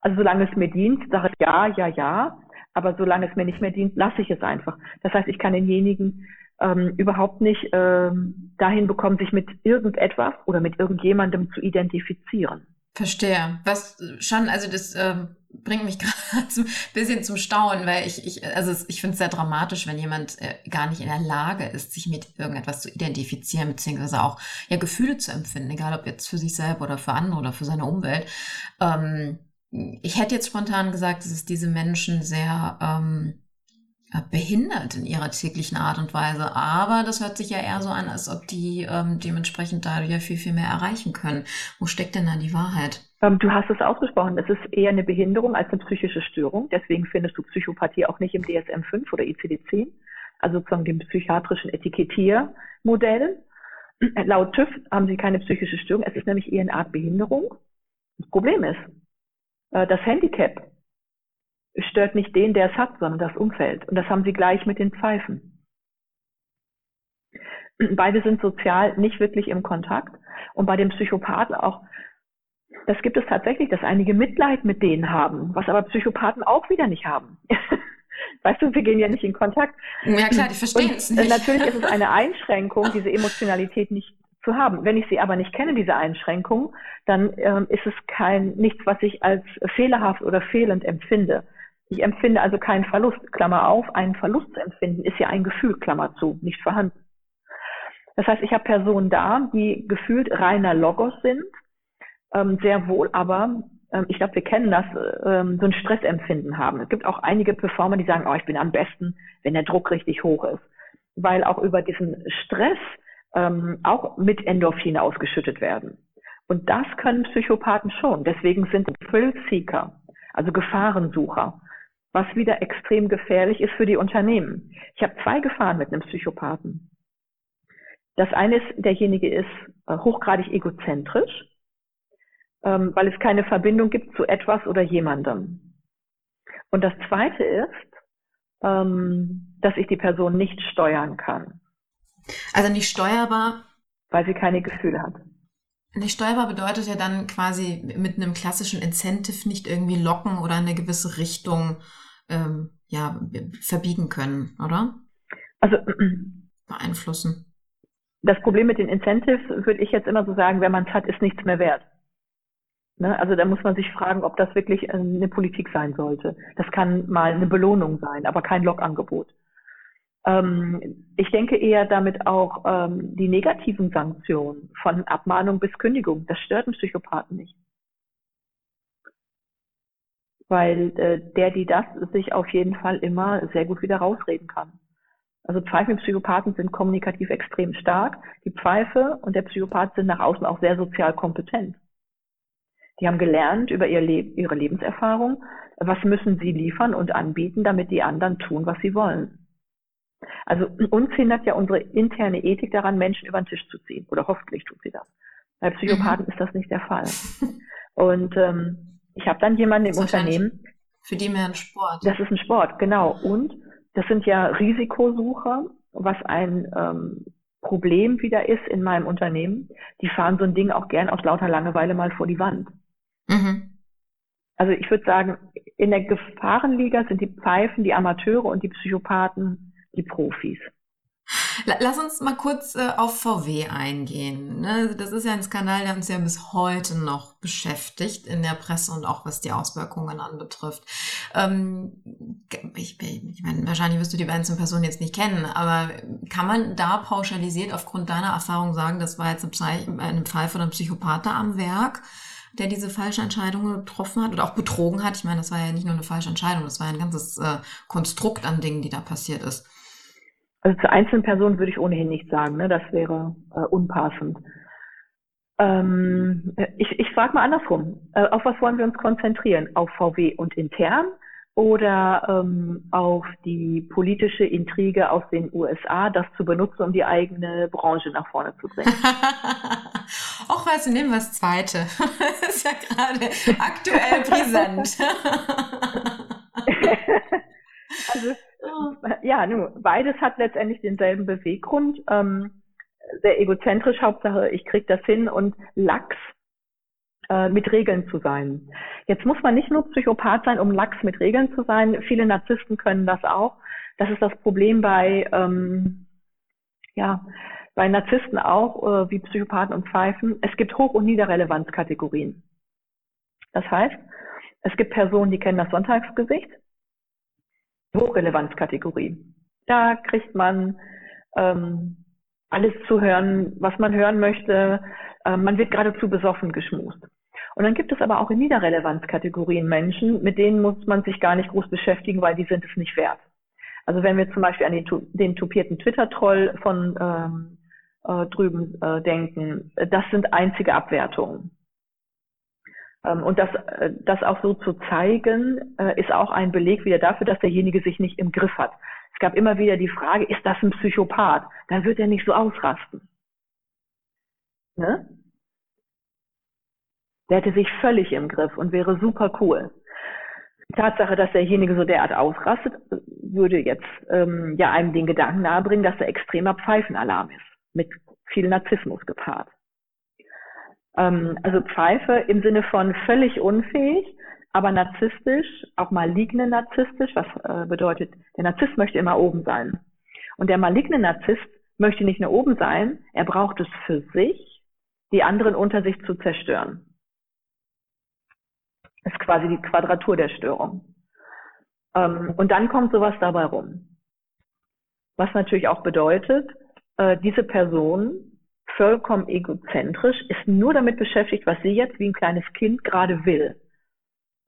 Also solange es mir dient, sage ich ja, ja, ja. Aber solange es mir nicht mehr dient, lasse ich es einfach. Das heißt, ich kann denjenigen ähm, überhaupt nicht ähm, dahin bekommen, sich mit irgendetwas oder mit irgendjemandem zu identifizieren. Verstehe. Was schon, also das ähm, bringt mich gerade ein bisschen zum Staunen, weil ich, ich also ich finde es sehr dramatisch, wenn jemand äh, gar nicht in der Lage ist, sich mit irgendetwas zu identifizieren, beziehungsweise auch ja Gefühle zu empfinden, egal ob jetzt für sich selber oder für andere oder für seine Umwelt. Ähm, ich hätte jetzt spontan gesagt, dass es diese Menschen sehr ähm, behindert in ihrer täglichen Art und Weise. Aber das hört sich ja eher so an, als ob die ähm, dementsprechend dadurch ja viel, viel mehr erreichen können. Wo steckt denn da die Wahrheit? Ähm, du hast es ausgesprochen. Es ist eher eine Behinderung als eine psychische Störung. Deswegen findest du Psychopathie auch nicht im DSM-5 oder ICD-10, also sozusagen dem psychiatrischen Etikettiermodell. Laut TÜV haben sie keine psychische Störung. Es ist nämlich eher eine Art Behinderung. Das Problem ist, äh, das Handicap stört nicht den, der es hat, sondern das Umfeld. Und das haben sie gleich mit den Pfeifen. Beide sind sozial nicht wirklich im Kontakt. Und bei den Psychopathen auch, das gibt es tatsächlich, dass einige Mitleid mit denen haben, was aber Psychopathen auch wieder nicht haben. Weißt du, wir gehen ja nicht in Kontakt. Ja klar, die verstehen es nicht. Natürlich ist es eine Einschränkung, diese Emotionalität nicht zu haben. Wenn ich sie aber nicht kenne, diese Einschränkung, dann ähm, ist es kein nichts, was ich als fehlerhaft oder fehlend empfinde. Ich empfinde also keinen Verlust, Klammer auf, einen Verlust zu empfinden, ist ja ein Gefühl, Klammer zu, nicht vorhanden. Das heißt, ich habe Personen da, die gefühlt reiner Logos sind, ähm, sehr wohl aber, ähm, ich glaube, wir kennen das, ähm, so ein Stressempfinden haben. Es gibt auch einige Performer, die sagen, oh, ich bin am besten, wenn der Druck richtig hoch ist. Weil auch über diesen Stress ähm, auch mit Endorphine ausgeschüttet werden. Und das können Psychopathen schon. Deswegen sind Thrill-Seeker, also Gefahrensucher was wieder extrem gefährlich ist für die Unternehmen. Ich habe zwei Gefahren mit einem Psychopathen. Das eine ist, derjenige ist äh, hochgradig egozentrisch, ähm, weil es keine Verbindung gibt zu etwas oder jemandem. Und das zweite ist, ähm, dass ich die Person nicht steuern kann. Also nicht steuerbar? Weil sie keine Gefühle hat. Nicht steuerbar bedeutet ja dann quasi mit einem klassischen Incentive nicht irgendwie locken oder in eine gewisse Richtung ähm, ja, verbiegen können, oder? Also beeinflussen. Das Problem mit den Incentives würde ich jetzt immer so sagen, wenn man es hat, ist nichts mehr wert. Ne? Also da muss man sich fragen, ob das wirklich eine Politik sein sollte. Das kann mal eine Belohnung sein, aber kein Logangebot. Ähm, ich denke eher damit auch ähm, die negativen Sanktionen von Abmahnung bis Kündigung. Das stört einen Psychopathen nicht weil äh, der, die das sich auf jeden Fall immer sehr gut wieder rausreden kann. Also Pfeifen und Psychopathen sind kommunikativ extrem stark. Die Pfeife und der Psychopath sind nach außen auch sehr sozial kompetent. Die haben gelernt über ihr Le ihre Lebenserfahrung, was müssen sie liefern und anbieten, damit die anderen tun, was sie wollen. Also uns hindert ja unsere interne Ethik daran, Menschen über den Tisch zu ziehen. Oder hoffentlich tut sie das. Bei Psychopathen mhm. ist das nicht der Fall. Und ähm, ich habe dann jemanden im Unternehmen. Für die mehr ein Sport. Das ist ein Sport, genau. Und das sind ja Risikosucher, was ein ähm, Problem wieder ist in meinem Unternehmen. Die fahren so ein Ding auch gern aus lauter Langeweile mal vor die Wand. Mhm. Also ich würde sagen, in der Gefahrenliga sind die Pfeifen, die Amateure und die Psychopathen die Profis. Lass uns mal kurz äh, auf VW eingehen. Ne? Das ist ja ein Skandal, der uns ja bis heute noch beschäftigt in der Presse und auch was die Auswirkungen anbetrifft. Ähm, ich, ich meine, wahrscheinlich wirst du die einzelnen Personen jetzt nicht kennen, aber kann man da pauschalisiert aufgrund deiner Erfahrung sagen, das war jetzt ein Fall von einem Psychopath am Werk? Der diese falsche Entscheidung getroffen hat oder auch betrogen hat. Ich meine, das war ja nicht nur eine falsche Entscheidung, das war ein ganzes äh, Konstrukt an Dingen, die da passiert ist. Also zu einzelnen Personen würde ich ohnehin nichts sagen, ne? das wäre äh, unpassend. Ähm, ich ich frage mal andersrum. Äh, auf was wollen wir uns konzentrieren? Auf VW und intern oder ähm, auf die politische Intrige aus den USA, das zu benutzen, um die eigene Branche nach vorne zu bringen. Auch du, nehmen wir das zweite. das ist ja gerade aktuell präsent. also, ja, nun, beides hat letztendlich denselben Beweggrund. Ähm, sehr egozentrisch, Hauptsache, ich krieg das hin und Lachs äh, mit Regeln zu sein. Jetzt muss man nicht nur Psychopath sein, um Lachs mit Regeln zu sein. Viele Narzissten können das auch. Das ist das Problem bei, ähm, ja, bei Narzissten auch, äh, wie Psychopathen und Pfeifen. Es gibt Hoch- und Niederrelevanzkategorien. Das heißt, es gibt Personen, die kennen das Sonntagsgesicht. Hochrelevanzkategorie. Da kriegt man ähm, alles zu hören, was man hören möchte. Ähm, man wird geradezu besoffen geschmust. Und dann gibt es aber auch in Niederrelevanzkategorien Menschen, mit denen muss man sich gar nicht groß beschäftigen, weil die sind es nicht wert. Also wenn wir zum Beispiel an den, den tupierten Twitter-Troll von ähm, äh, drüben äh, denken, das sind einzige Abwertungen. Ähm, und das, äh, das auch so zu zeigen, äh, ist auch ein Beleg wieder dafür, dass derjenige sich nicht im Griff hat. Es gab immer wieder die Frage, ist das ein Psychopath? Dann wird er nicht so ausrasten. Ne? Der hätte sich völlig im Griff und wäre super cool. Die Tatsache, dass derjenige so derart ausrastet, würde jetzt ähm, ja einem den Gedanken nahebringen, dass er extremer Pfeifenalarm ist, mit viel Narzissmus gepaart. Ähm, also Pfeife im Sinne von völlig unfähig, aber narzisstisch, auch maligne narzisstisch, was äh, bedeutet, der Narzisst möchte immer oben sein. Und der maligne Narzisst möchte nicht nur oben sein, er braucht es für sich, die anderen unter sich zu zerstören. Ist quasi die Quadratur der Störung. Ähm, und dann kommt sowas dabei rum. Was natürlich auch bedeutet, äh, diese Person vollkommen egozentrisch, ist nur damit beschäftigt, was sie jetzt wie ein kleines Kind gerade will.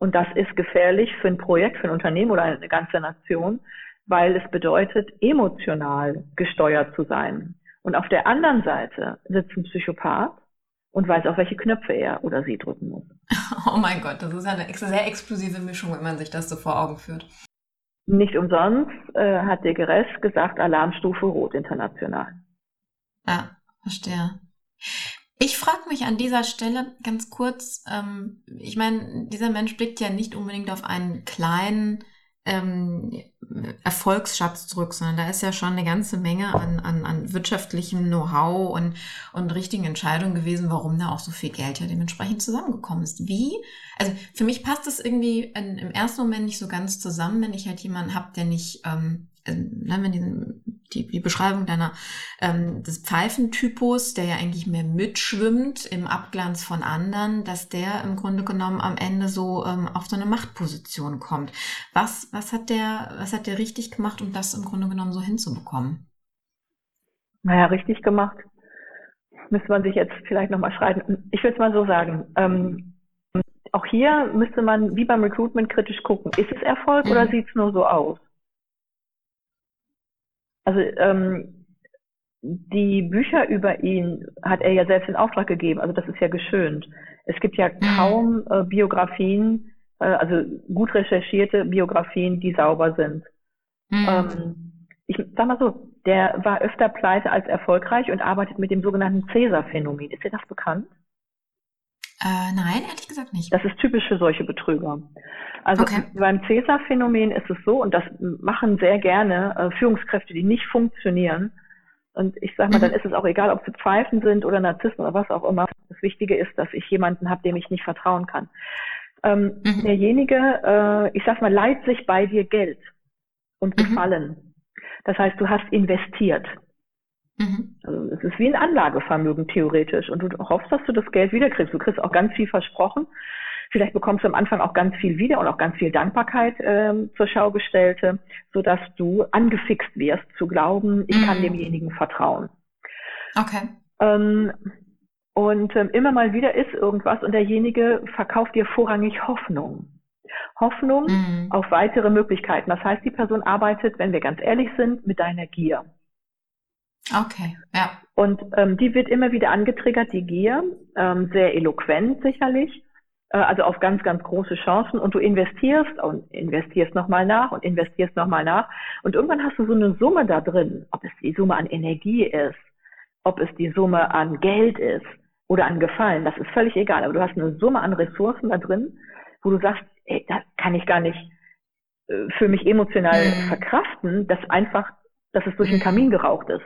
Und das ist gefährlich für ein Projekt, für ein Unternehmen oder eine ganze Nation, weil es bedeutet, emotional gesteuert zu sein. Und auf der anderen Seite sitzt ein Psychopath und weiß auch, welche Knöpfe er oder sie drücken muss. Oh mein Gott, das ist eine sehr explosive Mischung, wenn man sich das so vor Augen führt. Nicht umsonst äh, hat der Geres gesagt, Alarmstufe Rot international. Ja, verstehe. Ich frage mich an dieser Stelle ganz kurz, ähm, ich meine, dieser Mensch blickt ja nicht unbedingt auf einen kleinen ähm, Erfolgsschatz zurück, sondern da ist ja schon eine ganze Menge an, an, an wirtschaftlichem Know-how und, und richtigen Entscheidungen gewesen, warum da auch so viel Geld ja dementsprechend zusammengekommen ist. Wie? Also für mich passt das irgendwie in, im ersten Moment nicht so ganz zusammen, wenn ich halt jemanden habe, der nicht ähm, ne, wenn die, die, die Beschreibung deiner ähm, des Pfeifentypus, der ja eigentlich mehr mitschwimmt im Abglanz von anderen, dass der im Grunde genommen am Ende so ähm, auf so eine Machtposition kommt. Was was hat der was hat der richtig gemacht, um das im Grunde genommen so hinzubekommen? Naja, richtig gemacht. Müsste man sich jetzt vielleicht nochmal schreiben. Ich würde es mal so sagen. Ähm, auch hier müsste man wie beim Recruitment kritisch gucken. Ist es Erfolg mhm. oder sieht es nur so aus? Also ähm, die Bücher über ihn hat er ja selbst in Auftrag gegeben, also das ist ja geschönt. Es gibt ja mhm. kaum äh, Biografien, äh, also gut recherchierte Biografien, die sauber sind. Mhm. Ähm, ich sag mal so, der war öfter pleite als erfolgreich und arbeitet mit dem sogenannten Cäsar-Phänomen. Ist dir das bekannt? Äh, nein, ehrlich gesagt nicht. Das ist typisch für solche Betrüger. Also okay. beim Cäsar-Phänomen ist es so, und das machen sehr gerne äh, Führungskräfte, die nicht funktionieren. Und ich sage mal, mhm. dann ist es auch egal, ob sie Pfeifen sind oder Narzissten oder was auch immer. Das Wichtige ist, dass ich jemanden habe, dem ich nicht vertrauen kann. Ähm, mhm. Derjenige, äh, ich sag mal, leiht sich bei dir Geld und mhm. Gefallen. Mhm. Das heißt, du hast investiert. Mhm. Also es ist wie ein Anlagevermögen theoretisch und du hoffst, dass du das Geld wiederkriegst. Du kriegst auch ganz viel versprochen. Vielleicht bekommst du am Anfang auch ganz viel wieder und auch ganz viel Dankbarkeit ähm, zur Schau gestellte, sodass du angefixt wirst zu glauben, ich mhm. kann demjenigen vertrauen. Okay. Ähm, und ähm, immer mal wieder ist irgendwas und derjenige verkauft dir vorrangig Hoffnung. Hoffnung mhm. auf weitere Möglichkeiten. Das heißt, die Person arbeitet, wenn wir ganz ehrlich sind, mit deiner Gier. Okay, ja. Und ähm, die wird immer wieder angetriggert, die Gier, ähm, sehr eloquent sicherlich. äh, also auf ganz, ganz große Chancen und du investierst und investierst nochmal nach und investierst nochmal nach und irgendwann hast du so eine Summe da drin, ob es die Summe an Energie ist, ob es die Summe an Geld ist oder an Gefallen, das ist völlig egal, aber du hast eine Summe an Ressourcen da drin, wo du sagst, ey, das kann ich gar nicht äh, für mich emotional mhm. verkraften, dass einfach, dass es durch den Kamin geraucht ist.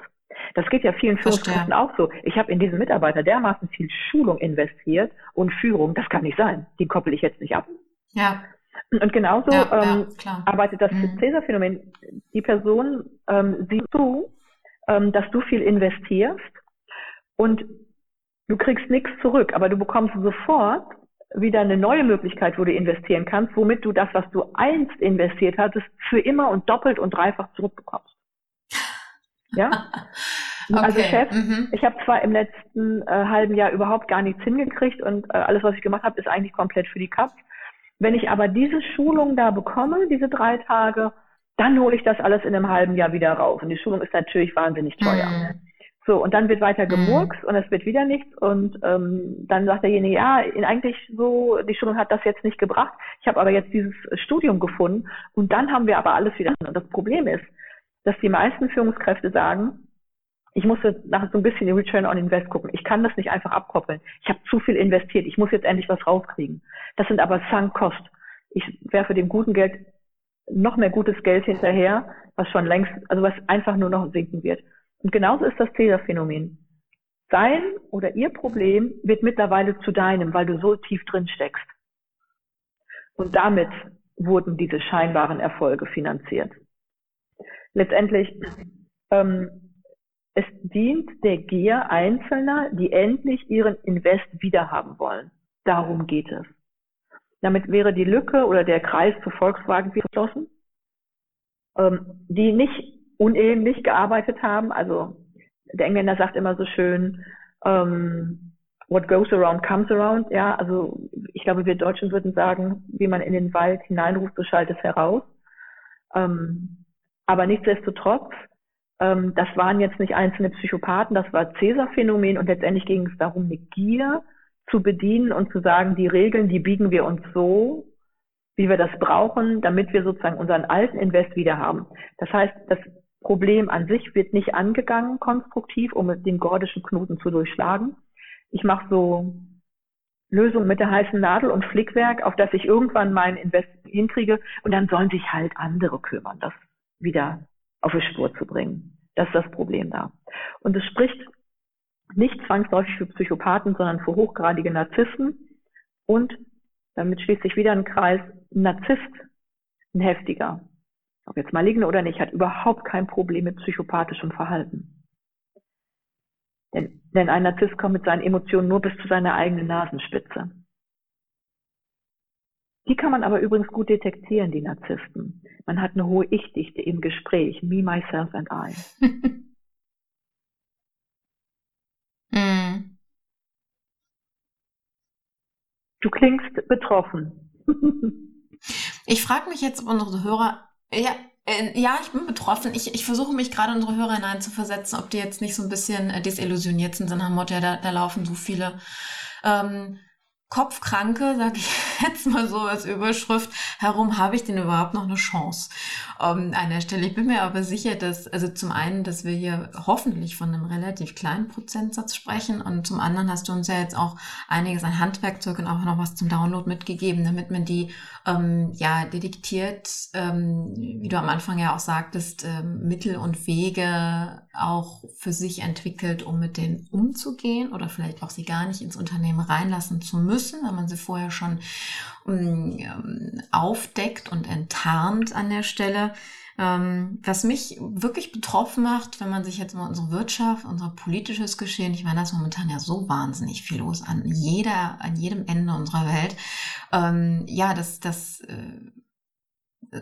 Das geht ja vielen Führungskräften auch so. Ich habe in diesen Mitarbeiter dermaßen viel Schulung investiert und Führung, das kann nicht sein. Die koppel ich jetzt nicht ab. Ja. Und genauso ja, ähm, ja, arbeitet das mhm. Cäsar-Phänomen. Die Person ähm, sieht zu, ähm, dass du viel investierst und du kriegst nichts zurück, aber du bekommst sofort wieder eine neue Möglichkeit, wo du investieren kannst, womit du das, was du einst investiert hattest, für immer und doppelt und dreifach zurückbekommst. Ja? Also okay. Also Chef, mhm. ich habe zwar im letzten äh, halben Jahr überhaupt gar nichts hingekriegt und äh, alles, was ich gemacht habe, ist eigentlich komplett für die Katz. Wenn ich aber diese Schulung da bekomme, diese drei Tage, dann hole ich das alles in einem halben Jahr wieder raus. Und die Schulung ist natürlich wahnsinnig teuer. Mhm. So, und dann wird weiter mhm. gemurkst und es wird wieder nichts. Und ähm, dann sagt derjenige, ja, eigentlich so, die Schulung hat das jetzt nicht gebracht. Ich habe aber jetzt dieses Studium gefunden und dann haben wir aber alles wieder. Und das Problem ist, dass die meisten Führungskräfte sagen, ich muss jetzt nach so ein bisschen die Return on Invest gucken. Ich kann das nicht einfach abkoppeln. Ich habe zu viel investiert. Ich muss jetzt endlich was rauskriegen. Das sind aber sunk cost. Ich werfe dem guten Geld noch mehr gutes Geld hinterher, was schon längst, also was einfach nur noch sinken wird. Und genauso ist das Cäsar-Phänomen. Sein oder ihr Problem wird mittlerweile zu deinem, weil du so tief drin steckst. Und damit wurden diese scheinbaren Erfolge finanziert letztendlich ähm, es dient der Gier Einzelner, die endlich ihren Invest wiederhaben wollen. Darum geht es. Damit wäre die Lücke oder der Kreis zu Volkswagen geschlossen, ähm, die nicht unähnlich gearbeitet haben. Also der Engländer sagt immer so schön, ähm, what goes around comes around. Ja, also ich glaube, wir Deutschen würden sagen, wie man in den Wald hineinruft, so schallt es heraus. Ähm, aber nichtsdestotrotz, ähm, das waren jetzt nicht einzelne Psychopathen, das war Cäsar-Phänomen und letztendlich ging es darum, eine Gier zu bedienen und zu sagen, die Regeln, die biegen wir uns so, wie wir das brauchen, damit wir sozusagen unseren alten Invest wieder haben. Das heißt, das Problem an sich wird nicht angegangen konstruktiv, um den gordischen Knoten zu durchschlagen. Ich mache so Lösungen mit der heißen Nadel und Flickwerk, auf das ich irgendwann meinen Invest hinkriege und dann sollen sich halt andere kümmern. Das wieder auf die Spur zu bringen. Das ist das Problem da. Und es spricht nicht zwangsläufig für Psychopathen, sondern für hochgradige Narzissten und damit schließt sich wieder ein Kreis, ein Narzisst, ein heftiger, ob jetzt maligne oder nicht, hat überhaupt kein Problem mit psychopathischem Verhalten. Denn, denn ein Narzisst kommt mit seinen Emotionen nur bis zu seiner eigenen Nasenspitze. Die kann man aber übrigens gut detektieren, die Narzissten. Man hat eine hohe Ich-Dichte im Gespräch. Me, myself and I. mm. Du klingst betroffen. ich frage mich jetzt, ob unsere Hörer, ja, äh, ja, ich bin betroffen. Ich, ich versuche mich gerade unsere Hörer hineinzuversetzen, ob die jetzt nicht so ein bisschen äh, desillusioniert sind, sondern haben Motto, ja, da, da laufen so viele ähm, Kopfkranke, sag ich jetzt mal so als Überschrift, herum habe ich denn überhaupt noch eine Chance ähm, an der Stelle. Ich bin mir aber sicher, dass, also zum einen, dass wir hier hoffentlich von einem relativ kleinen Prozentsatz sprechen und zum anderen hast du uns ja jetzt auch einiges an Handwerkzeug und auch noch was zum Download mitgegeben, damit man die ähm, ja detektiert, ähm, wie du am Anfang ja auch sagtest, ähm, Mittel und Wege auch für sich entwickelt, um mit denen umzugehen oder vielleicht auch sie gar nicht ins Unternehmen reinlassen zu müssen, wenn man sie vorher schon ähm, aufdeckt und enttarnt an der Stelle. Ähm, was mich wirklich betroffen macht, wenn man sich jetzt mal unsere Wirtschaft, unser politisches Geschehen, ich meine, da ist momentan ja so wahnsinnig viel los an jeder, an jedem Ende unserer Welt. Ähm, ja, das, das äh,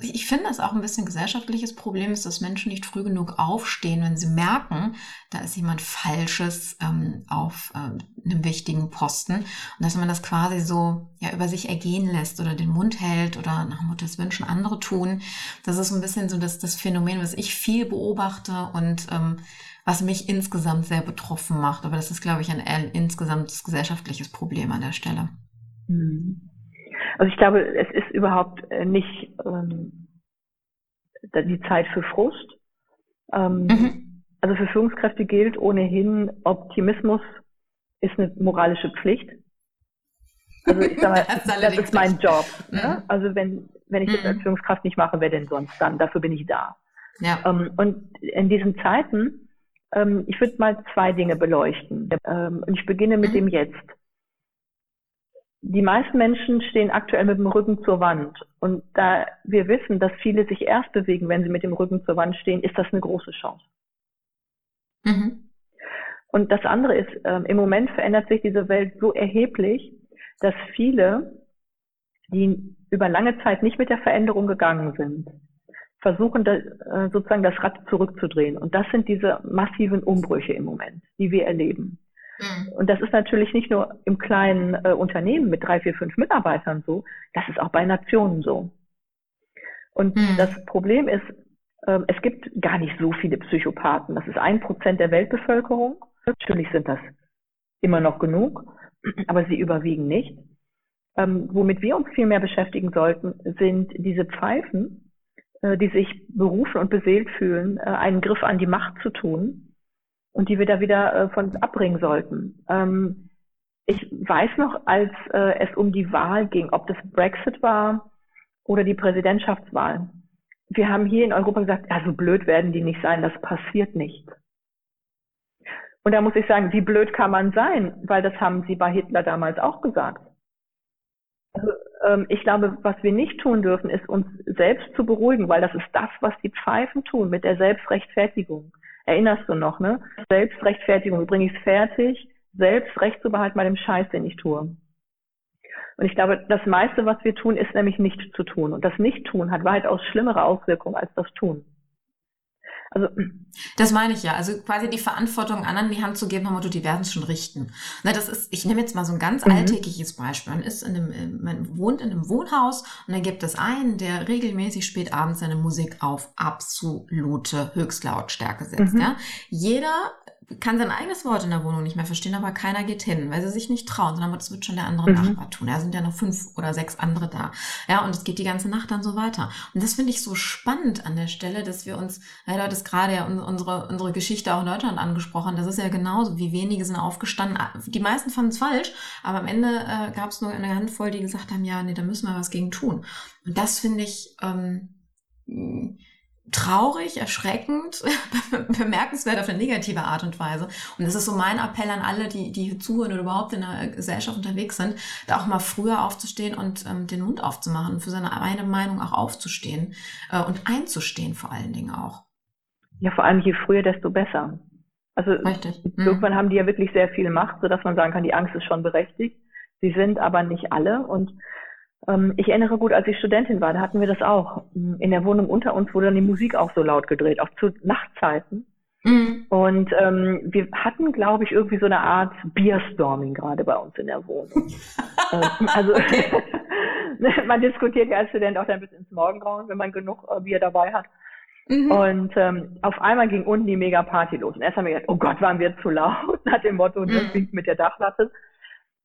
ich finde, das auch ein bisschen gesellschaftliches Problem ist, dass Menschen nicht früh genug aufstehen, wenn sie merken, da ist jemand Falsches ähm, auf äh, einem wichtigen Posten und dass man das quasi so ja über sich ergehen lässt oder den Mund hält oder nach Mutters Wünschen andere tun. Das ist ein bisschen so das, das Phänomen, was ich viel beobachte und ähm, was mich insgesamt sehr betroffen macht. Aber das ist, glaube ich, ein, ein insgesamt gesellschaftliches Problem an der Stelle. Mhm. Also ich glaube, es ist überhaupt äh, nicht ähm, die Zeit für Frust. Ähm, mhm. Also für Führungskräfte gilt ohnehin, Optimismus ist eine moralische Pflicht. Also ich sage mal, das, das ist mein Job. Ne? Mhm. Also wenn, wenn ich das als mhm. Führungskraft nicht mache, wer denn sonst dann? Dafür bin ich da. Ja. Ähm, und in diesen Zeiten, ähm, ich würde mal zwei Dinge beleuchten. Ähm, und ich beginne mit mhm. dem Jetzt. Die meisten Menschen stehen aktuell mit dem Rücken zur Wand. Und da wir wissen, dass viele sich erst bewegen, wenn sie mit dem Rücken zur Wand stehen, ist das eine große Chance. Mhm. Und das andere ist, ähm, im Moment verändert sich diese Welt so erheblich, dass viele, die über lange Zeit nicht mit der Veränderung gegangen sind, versuchen da, äh, sozusagen das Rad zurückzudrehen. Und das sind diese massiven Umbrüche im Moment, die wir erleben. Mhm. Und das ist natürlich nicht nur im kleinen äh, Unternehmen mit drei, vier, fünf Mitarbeitern so, das ist auch bei Nationen so. Und mhm. das Problem ist, äh, es gibt gar nicht so viele Psychopathen. Das ist ein Prozent der Weltbevölkerung. Natürlich sind das immer noch genug, aber sie überwiegen nicht. Ähm, womit wir uns viel mehr beschäftigen sollten, sind diese Pfeifen, äh, die sich berufen und beseelt fühlen, äh, einen Griff an die Macht zu tun und die wir da wieder äh, von uns abbringen sollten. Ähm, ich weiß noch, als äh, es um die Wahl ging, ob das Brexit war oder die Präsidentschaftswahl. Wir haben hier in Europa gesagt, ja, so blöd werden die nicht sein, das passiert nicht. Und da muss ich sagen, wie blöd kann man sein? Weil das haben sie bei Hitler damals auch gesagt. Also, ähm, ich glaube, was wir nicht tun dürfen, ist uns selbst zu beruhigen, weil das ist das, was die Pfeifen tun mit der Selbstrechtfertigung. Erinnerst du noch, ne? Selbstrechtfertigung, bringe ich es fertig, selbst Recht zu behalten bei dem Scheiß, den ich tue. Und ich glaube, das meiste, was wir tun, ist nämlich nicht zu tun. Und das Nicht-Tun hat weitaus schlimmere Auswirkungen als das Tun. Also das meine ich ja. Also quasi die Verantwortung anderen die Hand zu geben, Motto, die werden es schon richten. Na, das ist, ich nehme jetzt mal so ein ganz mhm. alltägliches Beispiel. Man ist in einem, man wohnt in einem Wohnhaus und dann gibt es einen, der regelmäßig spät abends seine Musik auf absolute Höchstlautstärke setzt. Mhm. Ja? Jeder kann sein eigenes Wort in der Wohnung nicht mehr verstehen, aber keiner geht hin, weil sie sich nicht trauen, sondern das wird schon der andere mhm. Nachbar tun. Da sind ja noch fünf oder sechs andere da. Ja, und es geht die ganze Nacht dann so weiter. Und das finde ich so spannend an der Stelle, dass wir uns, ja, du hattest gerade ja unsere, unsere Geschichte auch in Deutschland angesprochen, das ist ja genauso, wie wenige sind aufgestanden. Die meisten fanden es falsch, aber am Ende äh, gab es nur eine Handvoll, die gesagt haben, ja, nee, da müssen wir was gegen tun. Und das finde ich, ähm, traurig, erschreckend, bemerkenswert auf eine negative Art und Weise. Und das ist so mein Appell an alle, die, die zuhören oder überhaupt in der Gesellschaft unterwegs sind, da auch mal früher aufzustehen und ähm, den Mund aufzumachen und für seine eigene Meinung auch aufzustehen äh, und einzustehen vor allen Dingen auch. Ja, vor allem je früher, desto besser. Also Richtig. Mhm. irgendwann haben die ja wirklich sehr viel Macht, sodass man sagen kann, die Angst ist schon berechtigt. Sie sind aber nicht alle und ich erinnere gut, als ich Studentin war, da hatten wir das auch. In der Wohnung unter uns wurde dann die Musik auch so laut gedreht, auch zu Nachtzeiten. Mhm. Und ähm, wir hatten, glaube ich, irgendwie so eine Art Bierstorming gerade bei uns in der Wohnung. ähm, also man diskutiert ja als Student auch dann bis ins Morgengrauen, wenn man genug äh, Bier dabei hat. Mhm. Und ähm, auf einmal ging unten die Mega-Party los. Und erst haben wir gedacht, oh Gott, waren wir zu laut, nach dem Motto, das mhm. mit der Dachlatte.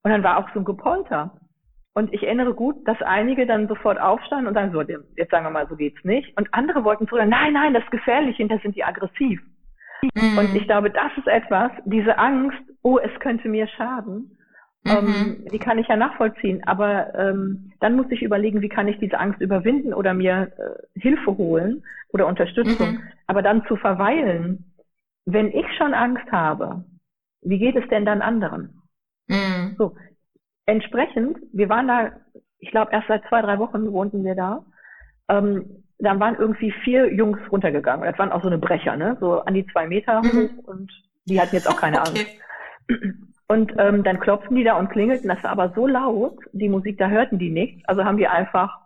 Und dann war auch so ein Gepolter. Und ich erinnere gut, dass einige dann sofort aufstanden und sagen, so, jetzt sagen wir mal, so geht's nicht. Und andere wollten zurück, nein, nein, das ist gefährlich, hinter sind die aggressiv. Mhm. Und ich glaube, das ist etwas, diese Angst, oh, es könnte mir schaden, ähm, mhm. ähm, die kann ich ja nachvollziehen. Aber ähm, dann muss ich überlegen, wie kann ich diese Angst überwinden oder mir äh, Hilfe holen oder Unterstützung. Mhm. Aber dann zu verweilen, wenn ich schon Angst habe, wie geht es denn dann anderen? Mhm. So, entsprechend, wir waren da, ich glaube, erst seit zwei, drei Wochen wohnten wir da. Ähm, dann waren irgendwie vier Jungs runtergegangen. Das waren auch so eine Brecher, ne? So an die zwei Meter mhm. hoch und die hatten jetzt auch keine okay. Angst. Und ähm, dann klopften die da und klingelten. Das war aber so laut, die Musik, da hörten die nichts. Also haben die einfach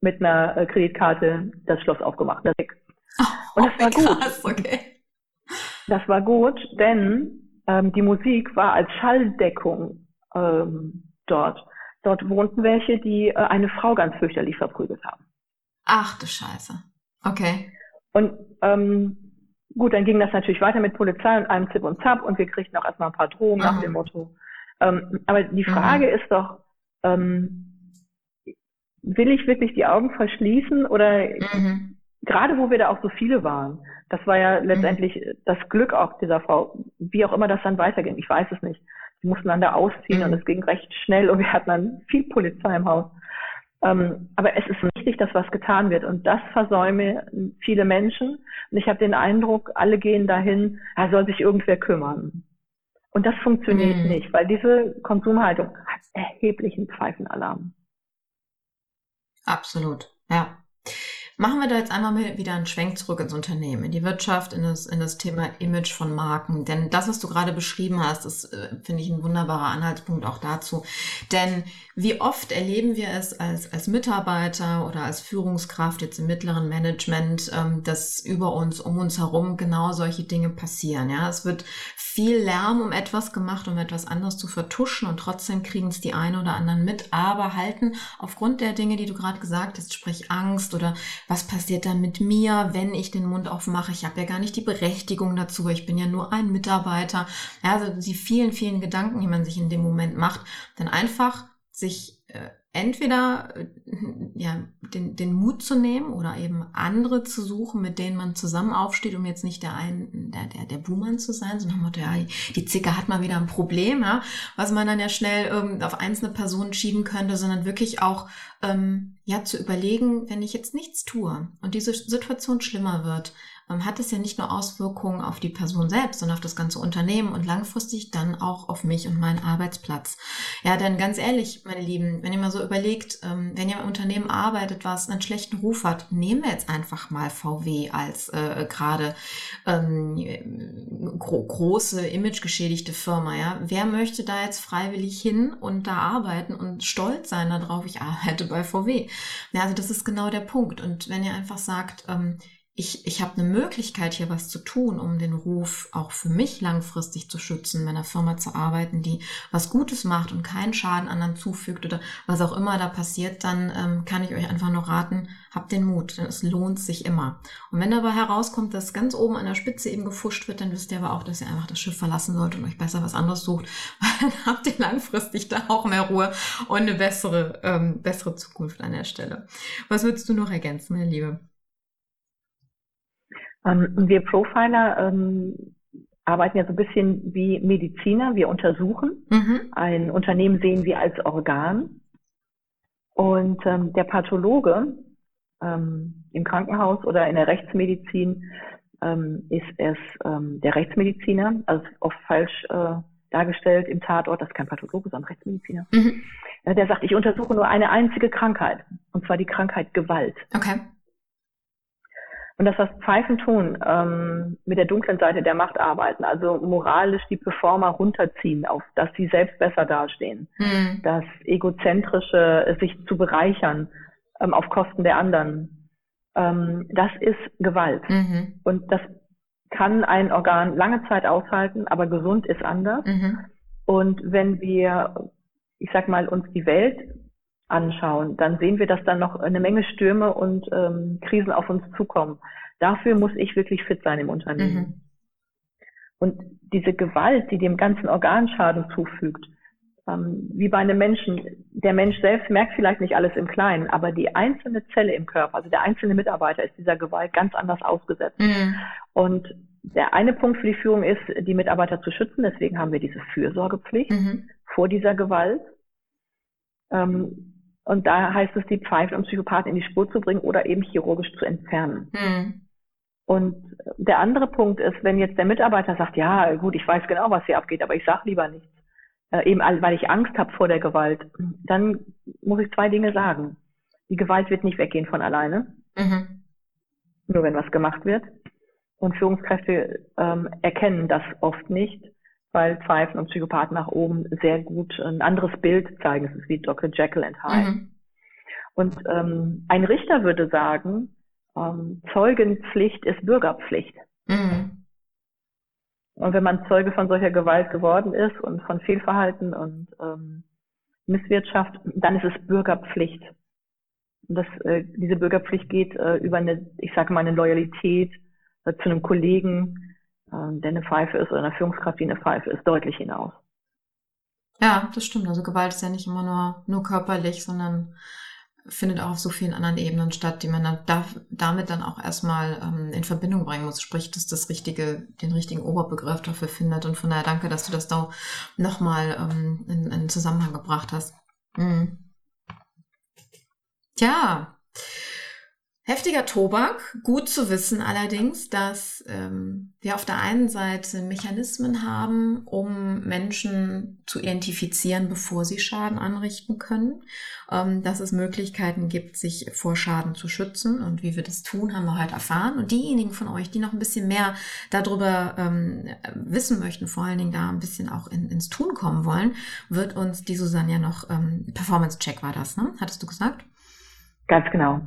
mit einer äh, Kreditkarte das Schloss aufgemacht. Das oh, und das war gut. Krass, okay. Das war gut, denn ähm, die Musik war als Schalldeckung ähm, dort. Dort wohnten welche, die äh, eine Frau ganz fürchterlich verprügelt haben. Ach du Scheiße. Okay. Und ähm, gut, dann ging das natürlich weiter mit Polizei und einem Zip und Zap und wir kriegten auch erstmal ein paar Drohungen mhm. nach dem Motto. Ähm, aber die mhm. Frage mhm. ist doch, ähm, will ich wirklich die Augen verschließen oder mhm. gerade wo wir da auch so viele waren, das war ja letztendlich mhm. das Glück auch dieser Frau, wie auch immer das dann weiterging, ich weiß es nicht. Sie mussten dann da ausziehen mhm. und es ging recht schnell und wir hatten dann viel Polizei im Haus. Ähm, aber es ist wichtig, dass was getan wird und das versäumen viele Menschen. Und ich habe den Eindruck, alle gehen dahin, da soll sich irgendwer kümmern. Und das funktioniert mhm. nicht, weil diese Konsumhaltung hat erheblichen Zweifelnalarm. Absolut, ja. Machen wir da jetzt einmal wieder einen Schwenk zurück ins Unternehmen, in die Wirtschaft, in das, in das Thema Image von Marken. Denn das, was du gerade beschrieben hast, das äh, finde ich ein wunderbarer Anhaltspunkt auch dazu. Denn wie oft erleben wir es als, als Mitarbeiter oder als Führungskraft jetzt im mittleren Management, ähm, dass über uns, um uns herum genau solche Dinge passieren. Ja, es wird viel Lärm um etwas gemacht, um etwas anderes zu vertuschen und trotzdem kriegen es die einen oder anderen mit, aber halten aufgrund der Dinge, die du gerade gesagt hast, sprich Angst oder was passiert dann mit mir, wenn ich den Mund aufmache? Ich habe ja gar nicht die Berechtigung dazu, ich bin ja nur ein Mitarbeiter. Ja, also die vielen, vielen Gedanken, die man sich in dem Moment macht, dann einfach sich entweder äh, ja, den, den Mut zu nehmen oder eben andere zu suchen, mit denen man zusammen aufsteht, um jetzt nicht der ein, der, der, der Buhmann zu sein, sondern Motto, ja, die Zicke hat mal wieder ein Problem, ja, was man dann ja schnell ähm, auf einzelne Personen schieben könnte, sondern wirklich auch ähm, ja zu überlegen, wenn ich jetzt nichts tue und diese Situation schlimmer wird, ähm, hat es ja nicht nur Auswirkungen auf die Person selbst, sondern auf das ganze Unternehmen und langfristig dann auch auf mich und meinen Arbeitsplatz. Ja, denn ganz ehrlich, meine Lieben, wenn ihr mal so überlegt, ähm, wenn ihr im Unternehmen arbeitet, was einen schlechten Ruf hat, nehmen wir jetzt einfach mal VW als äh, gerade ähm, gro große imagegeschädigte Firma. Ja, wer möchte da jetzt freiwillig hin und da arbeiten und stolz sein darauf, ich arbeite bei VW? Ja, also das ist genau der Punkt. Und wenn ihr einfach sagt, ähm, ich, ich habe eine Möglichkeit, hier was zu tun, um den Ruf auch für mich langfristig zu schützen, in einer Firma zu arbeiten, die was Gutes macht und keinen Schaden anderen zufügt oder was auch immer da passiert, dann ähm, kann ich euch einfach nur raten, habt den Mut, denn es lohnt sich immer. Und wenn dabei herauskommt, dass ganz oben an der Spitze eben gefuscht wird, dann wisst ihr aber auch, dass ihr einfach das Schiff verlassen sollt und euch besser was anderes sucht, weil dann habt ihr langfristig da auch mehr Ruhe und eine bessere, ähm, bessere Zukunft an der Stelle. Was würdest du noch ergänzen, meine Liebe? Ähm, wir Profiler ähm, arbeiten ja so ein bisschen wie Mediziner. Wir untersuchen. Mhm. Ein Unternehmen sehen wir als Organ. Und ähm, der Pathologe ähm, im Krankenhaus oder in der Rechtsmedizin ähm, ist es ähm, der Rechtsmediziner, also oft falsch äh, dargestellt im Tatort, das ist kein Pathologe, sondern Rechtsmediziner. Mhm. Äh, der sagt, ich untersuche nur eine einzige Krankheit, und zwar die Krankheit Gewalt. Okay. Und das, was Pfeifen tun, ähm, mit der dunklen Seite der Macht arbeiten, also moralisch die Performer runterziehen, auf dass sie selbst besser dastehen, mhm. das egozentrische, sich zu bereichern ähm, auf Kosten der anderen, ähm, das ist Gewalt. Mhm. Und das kann ein Organ lange Zeit aushalten, aber gesund ist anders. Mhm. Und wenn wir, ich sag mal, uns die Welt anschauen, dann sehen wir, dass dann noch eine Menge Stürme und ähm, Krisen auf uns zukommen. Dafür muss ich wirklich fit sein im Unternehmen. Mhm. Und diese Gewalt, die dem ganzen Organ Schaden zufügt, ähm, wie bei einem Menschen, der Mensch selbst merkt vielleicht nicht alles im Kleinen, aber die einzelne Zelle im Körper, also der einzelne Mitarbeiter ist dieser Gewalt ganz anders ausgesetzt. Mhm. Und der eine Punkt für die Führung ist, die Mitarbeiter zu schützen. Deswegen haben wir diese Fürsorgepflicht mhm. vor dieser Gewalt. Ähm, und da heißt es, die Pfeifen und Psychopathen in die Spur zu bringen oder eben chirurgisch zu entfernen. Mhm. Und der andere Punkt ist, wenn jetzt der Mitarbeiter sagt, ja, gut, ich weiß genau, was hier abgeht, aber ich sage lieber nichts, äh, eben weil ich Angst habe vor der Gewalt, dann muss ich zwei Dinge sagen. Die Gewalt wird nicht weggehen von alleine, mhm. nur wenn was gemacht wird. Und Führungskräfte ähm, erkennen das oft nicht weil Pfeifen und Psychopathen nach oben sehr gut ein anderes Bild zeigen. Es ist wie Dr. Jekyll and Hyde. Mhm. Und ähm, ein Richter würde sagen, ähm, Zeugenpflicht ist Bürgerpflicht. Mhm. Und wenn man Zeuge von solcher Gewalt geworden ist und von Fehlverhalten und ähm, Misswirtschaft, dann ist es Bürgerpflicht. Und das, äh, diese Bürgerpflicht geht äh, über eine, ich sage mal, eine Loyalität äh, zu einem Kollegen, ähm, der eine Pfeife ist oder eine Führungskraft, die eine Pfeife ist, deutlich hinaus. Ja, das stimmt. Also Gewalt ist ja nicht immer nur, nur körperlich, sondern findet auch auf so vielen anderen Ebenen statt, die man dann da, damit dann auch erstmal ähm, in Verbindung bringen muss. Sprich, dass das richtige, den richtigen Oberbegriff dafür findet. Und von daher danke, dass du das da nochmal ähm, in, in Zusammenhang gebracht hast. Mhm. Tja, Heftiger Tobak. Gut zu wissen allerdings, dass ähm, wir auf der einen Seite Mechanismen haben, um Menschen zu identifizieren, bevor sie Schaden anrichten können. Ähm, dass es Möglichkeiten gibt, sich vor Schaden zu schützen. Und wie wir das tun, haben wir heute erfahren. Und diejenigen von euch, die noch ein bisschen mehr darüber ähm, wissen möchten, vor allen Dingen da ein bisschen auch in, ins Tun kommen wollen, wird uns die Susanne ja noch ähm, Performance-Check war das, ne? Hattest du gesagt? Ganz genau.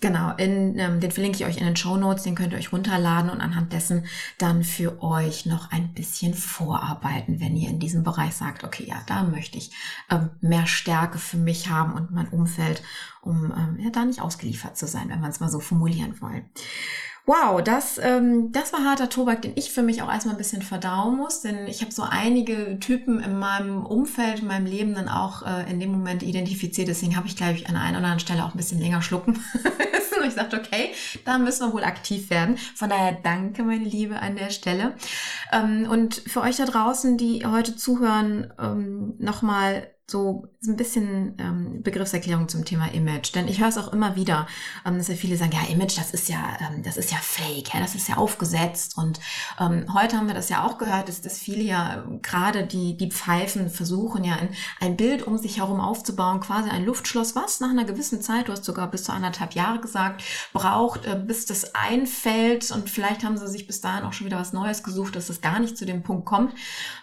Genau, in, ähm, den verlinke ich euch in den Show Notes, den könnt ihr euch runterladen und anhand dessen dann für euch noch ein bisschen vorarbeiten, wenn ihr in diesem Bereich sagt, okay, ja, da möchte ich ähm, mehr Stärke für mich haben und mein Umfeld, um ähm, ja, da nicht ausgeliefert zu sein, wenn man es mal so formulieren wollen. Wow, das, ähm, das war harter Tobak, den ich für mich auch erstmal ein bisschen verdauen muss, denn ich habe so einige Typen in meinem Umfeld, in meinem Leben dann auch äh, in dem Moment identifiziert. Deswegen habe ich, glaube ich, an einer oder anderen Stelle auch ein bisschen länger schlucken müssen. Und ich dachte, okay, da müssen wir wohl aktiv werden. Von daher danke, meine Liebe, an der Stelle. Ähm, und für euch da draußen, die heute zuhören, ähm, nochmal so ein bisschen ähm, Begriffserklärung zum Thema Image, denn ich höre es auch immer wieder, ähm, dass ja viele sagen, ja Image, das ist ja, ähm, das ist ja Fake, ja, das ist ja aufgesetzt. Und ähm, heute haben wir das ja auch gehört, dass, dass viele ja gerade die die Pfeifen versuchen ja ein, ein Bild um sich herum aufzubauen, quasi ein Luftschloss, was nach einer gewissen Zeit, du hast sogar bis zu anderthalb Jahre gesagt, braucht, äh, bis das einfällt. Und vielleicht haben sie sich bis dahin auch schon wieder was Neues gesucht, dass es gar nicht zu dem Punkt kommt.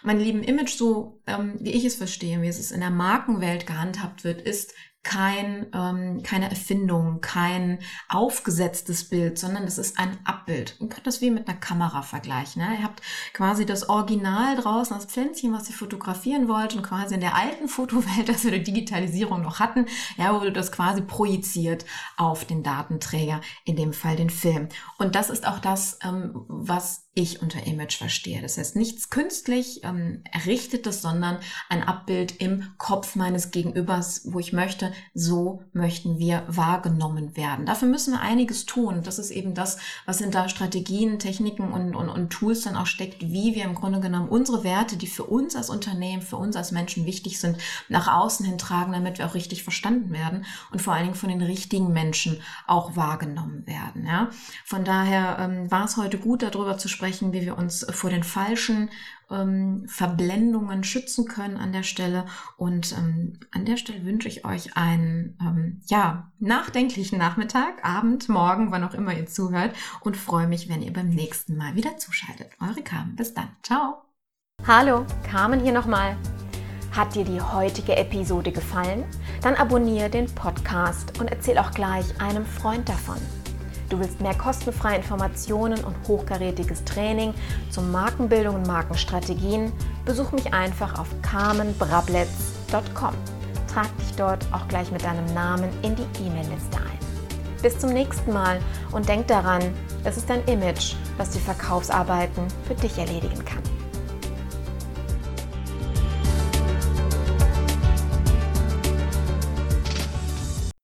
Mein lieben Image, so ähm, wie ich es verstehe, wie es ist in der Markenwelt gehandhabt wird, ist kein, ähm, keine Erfindung, kein aufgesetztes Bild, sondern es ist ein Abbild. Ihr könnt das wie mit einer Kamera vergleichen. Ne? Ihr habt quasi das Original draußen, das Pflänzchen, was ihr fotografieren wollt und quasi in der alten Fotowelt, dass wir die Digitalisierung noch hatten, ja, wurde das quasi projiziert auf den Datenträger, in dem Fall den Film. Und das ist auch das, ähm, was ich unter Image verstehe. Das heißt, nichts künstlich ähm, errichtetes, sondern ein Abbild im Kopf meines Gegenübers, wo ich möchte, so möchten wir wahrgenommen werden. Dafür müssen wir einiges tun. Das ist eben das, was hinter Strategien, Techniken und, und, und Tools dann auch steckt, wie wir im Grunde genommen unsere Werte, die für uns als Unternehmen, für uns als Menschen wichtig sind, nach außen hin tragen, damit wir auch richtig verstanden werden und vor allen Dingen von den richtigen Menschen auch wahrgenommen werden. Ja? Von daher ähm, war es heute gut, darüber zu sprechen, sprechen, wie wir uns vor den falschen ähm, Verblendungen schützen können an der Stelle. Und ähm, an der Stelle wünsche ich euch einen ähm, ja, nachdenklichen Nachmittag, Abend, Morgen, wann auch immer ihr zuhört und freue mich, wenn ihr beim nächsten Mal wieder zuschaltet. Eure Carmen. Bis dann. Ciao. Hallo, Carmen hier nochmal. Hat dir die heutige Episode gefallen? Dann abonniere den Podcast und erzähl auch gleich einem Freund davon. Du willst mehr kostenfreie Informationen und hochkarätiges Training zur Markenbildung und Markenstrategien? Besuch mich einfach auf carmenbrabletz.com. Trag dich dort auch gleich mit deinem Namen in die E-Mail-Liste ein. Bis zum nächsten Mal und denk daran, es ist dein Image, das die Verkaufsarbeiten für dich erledigen kann.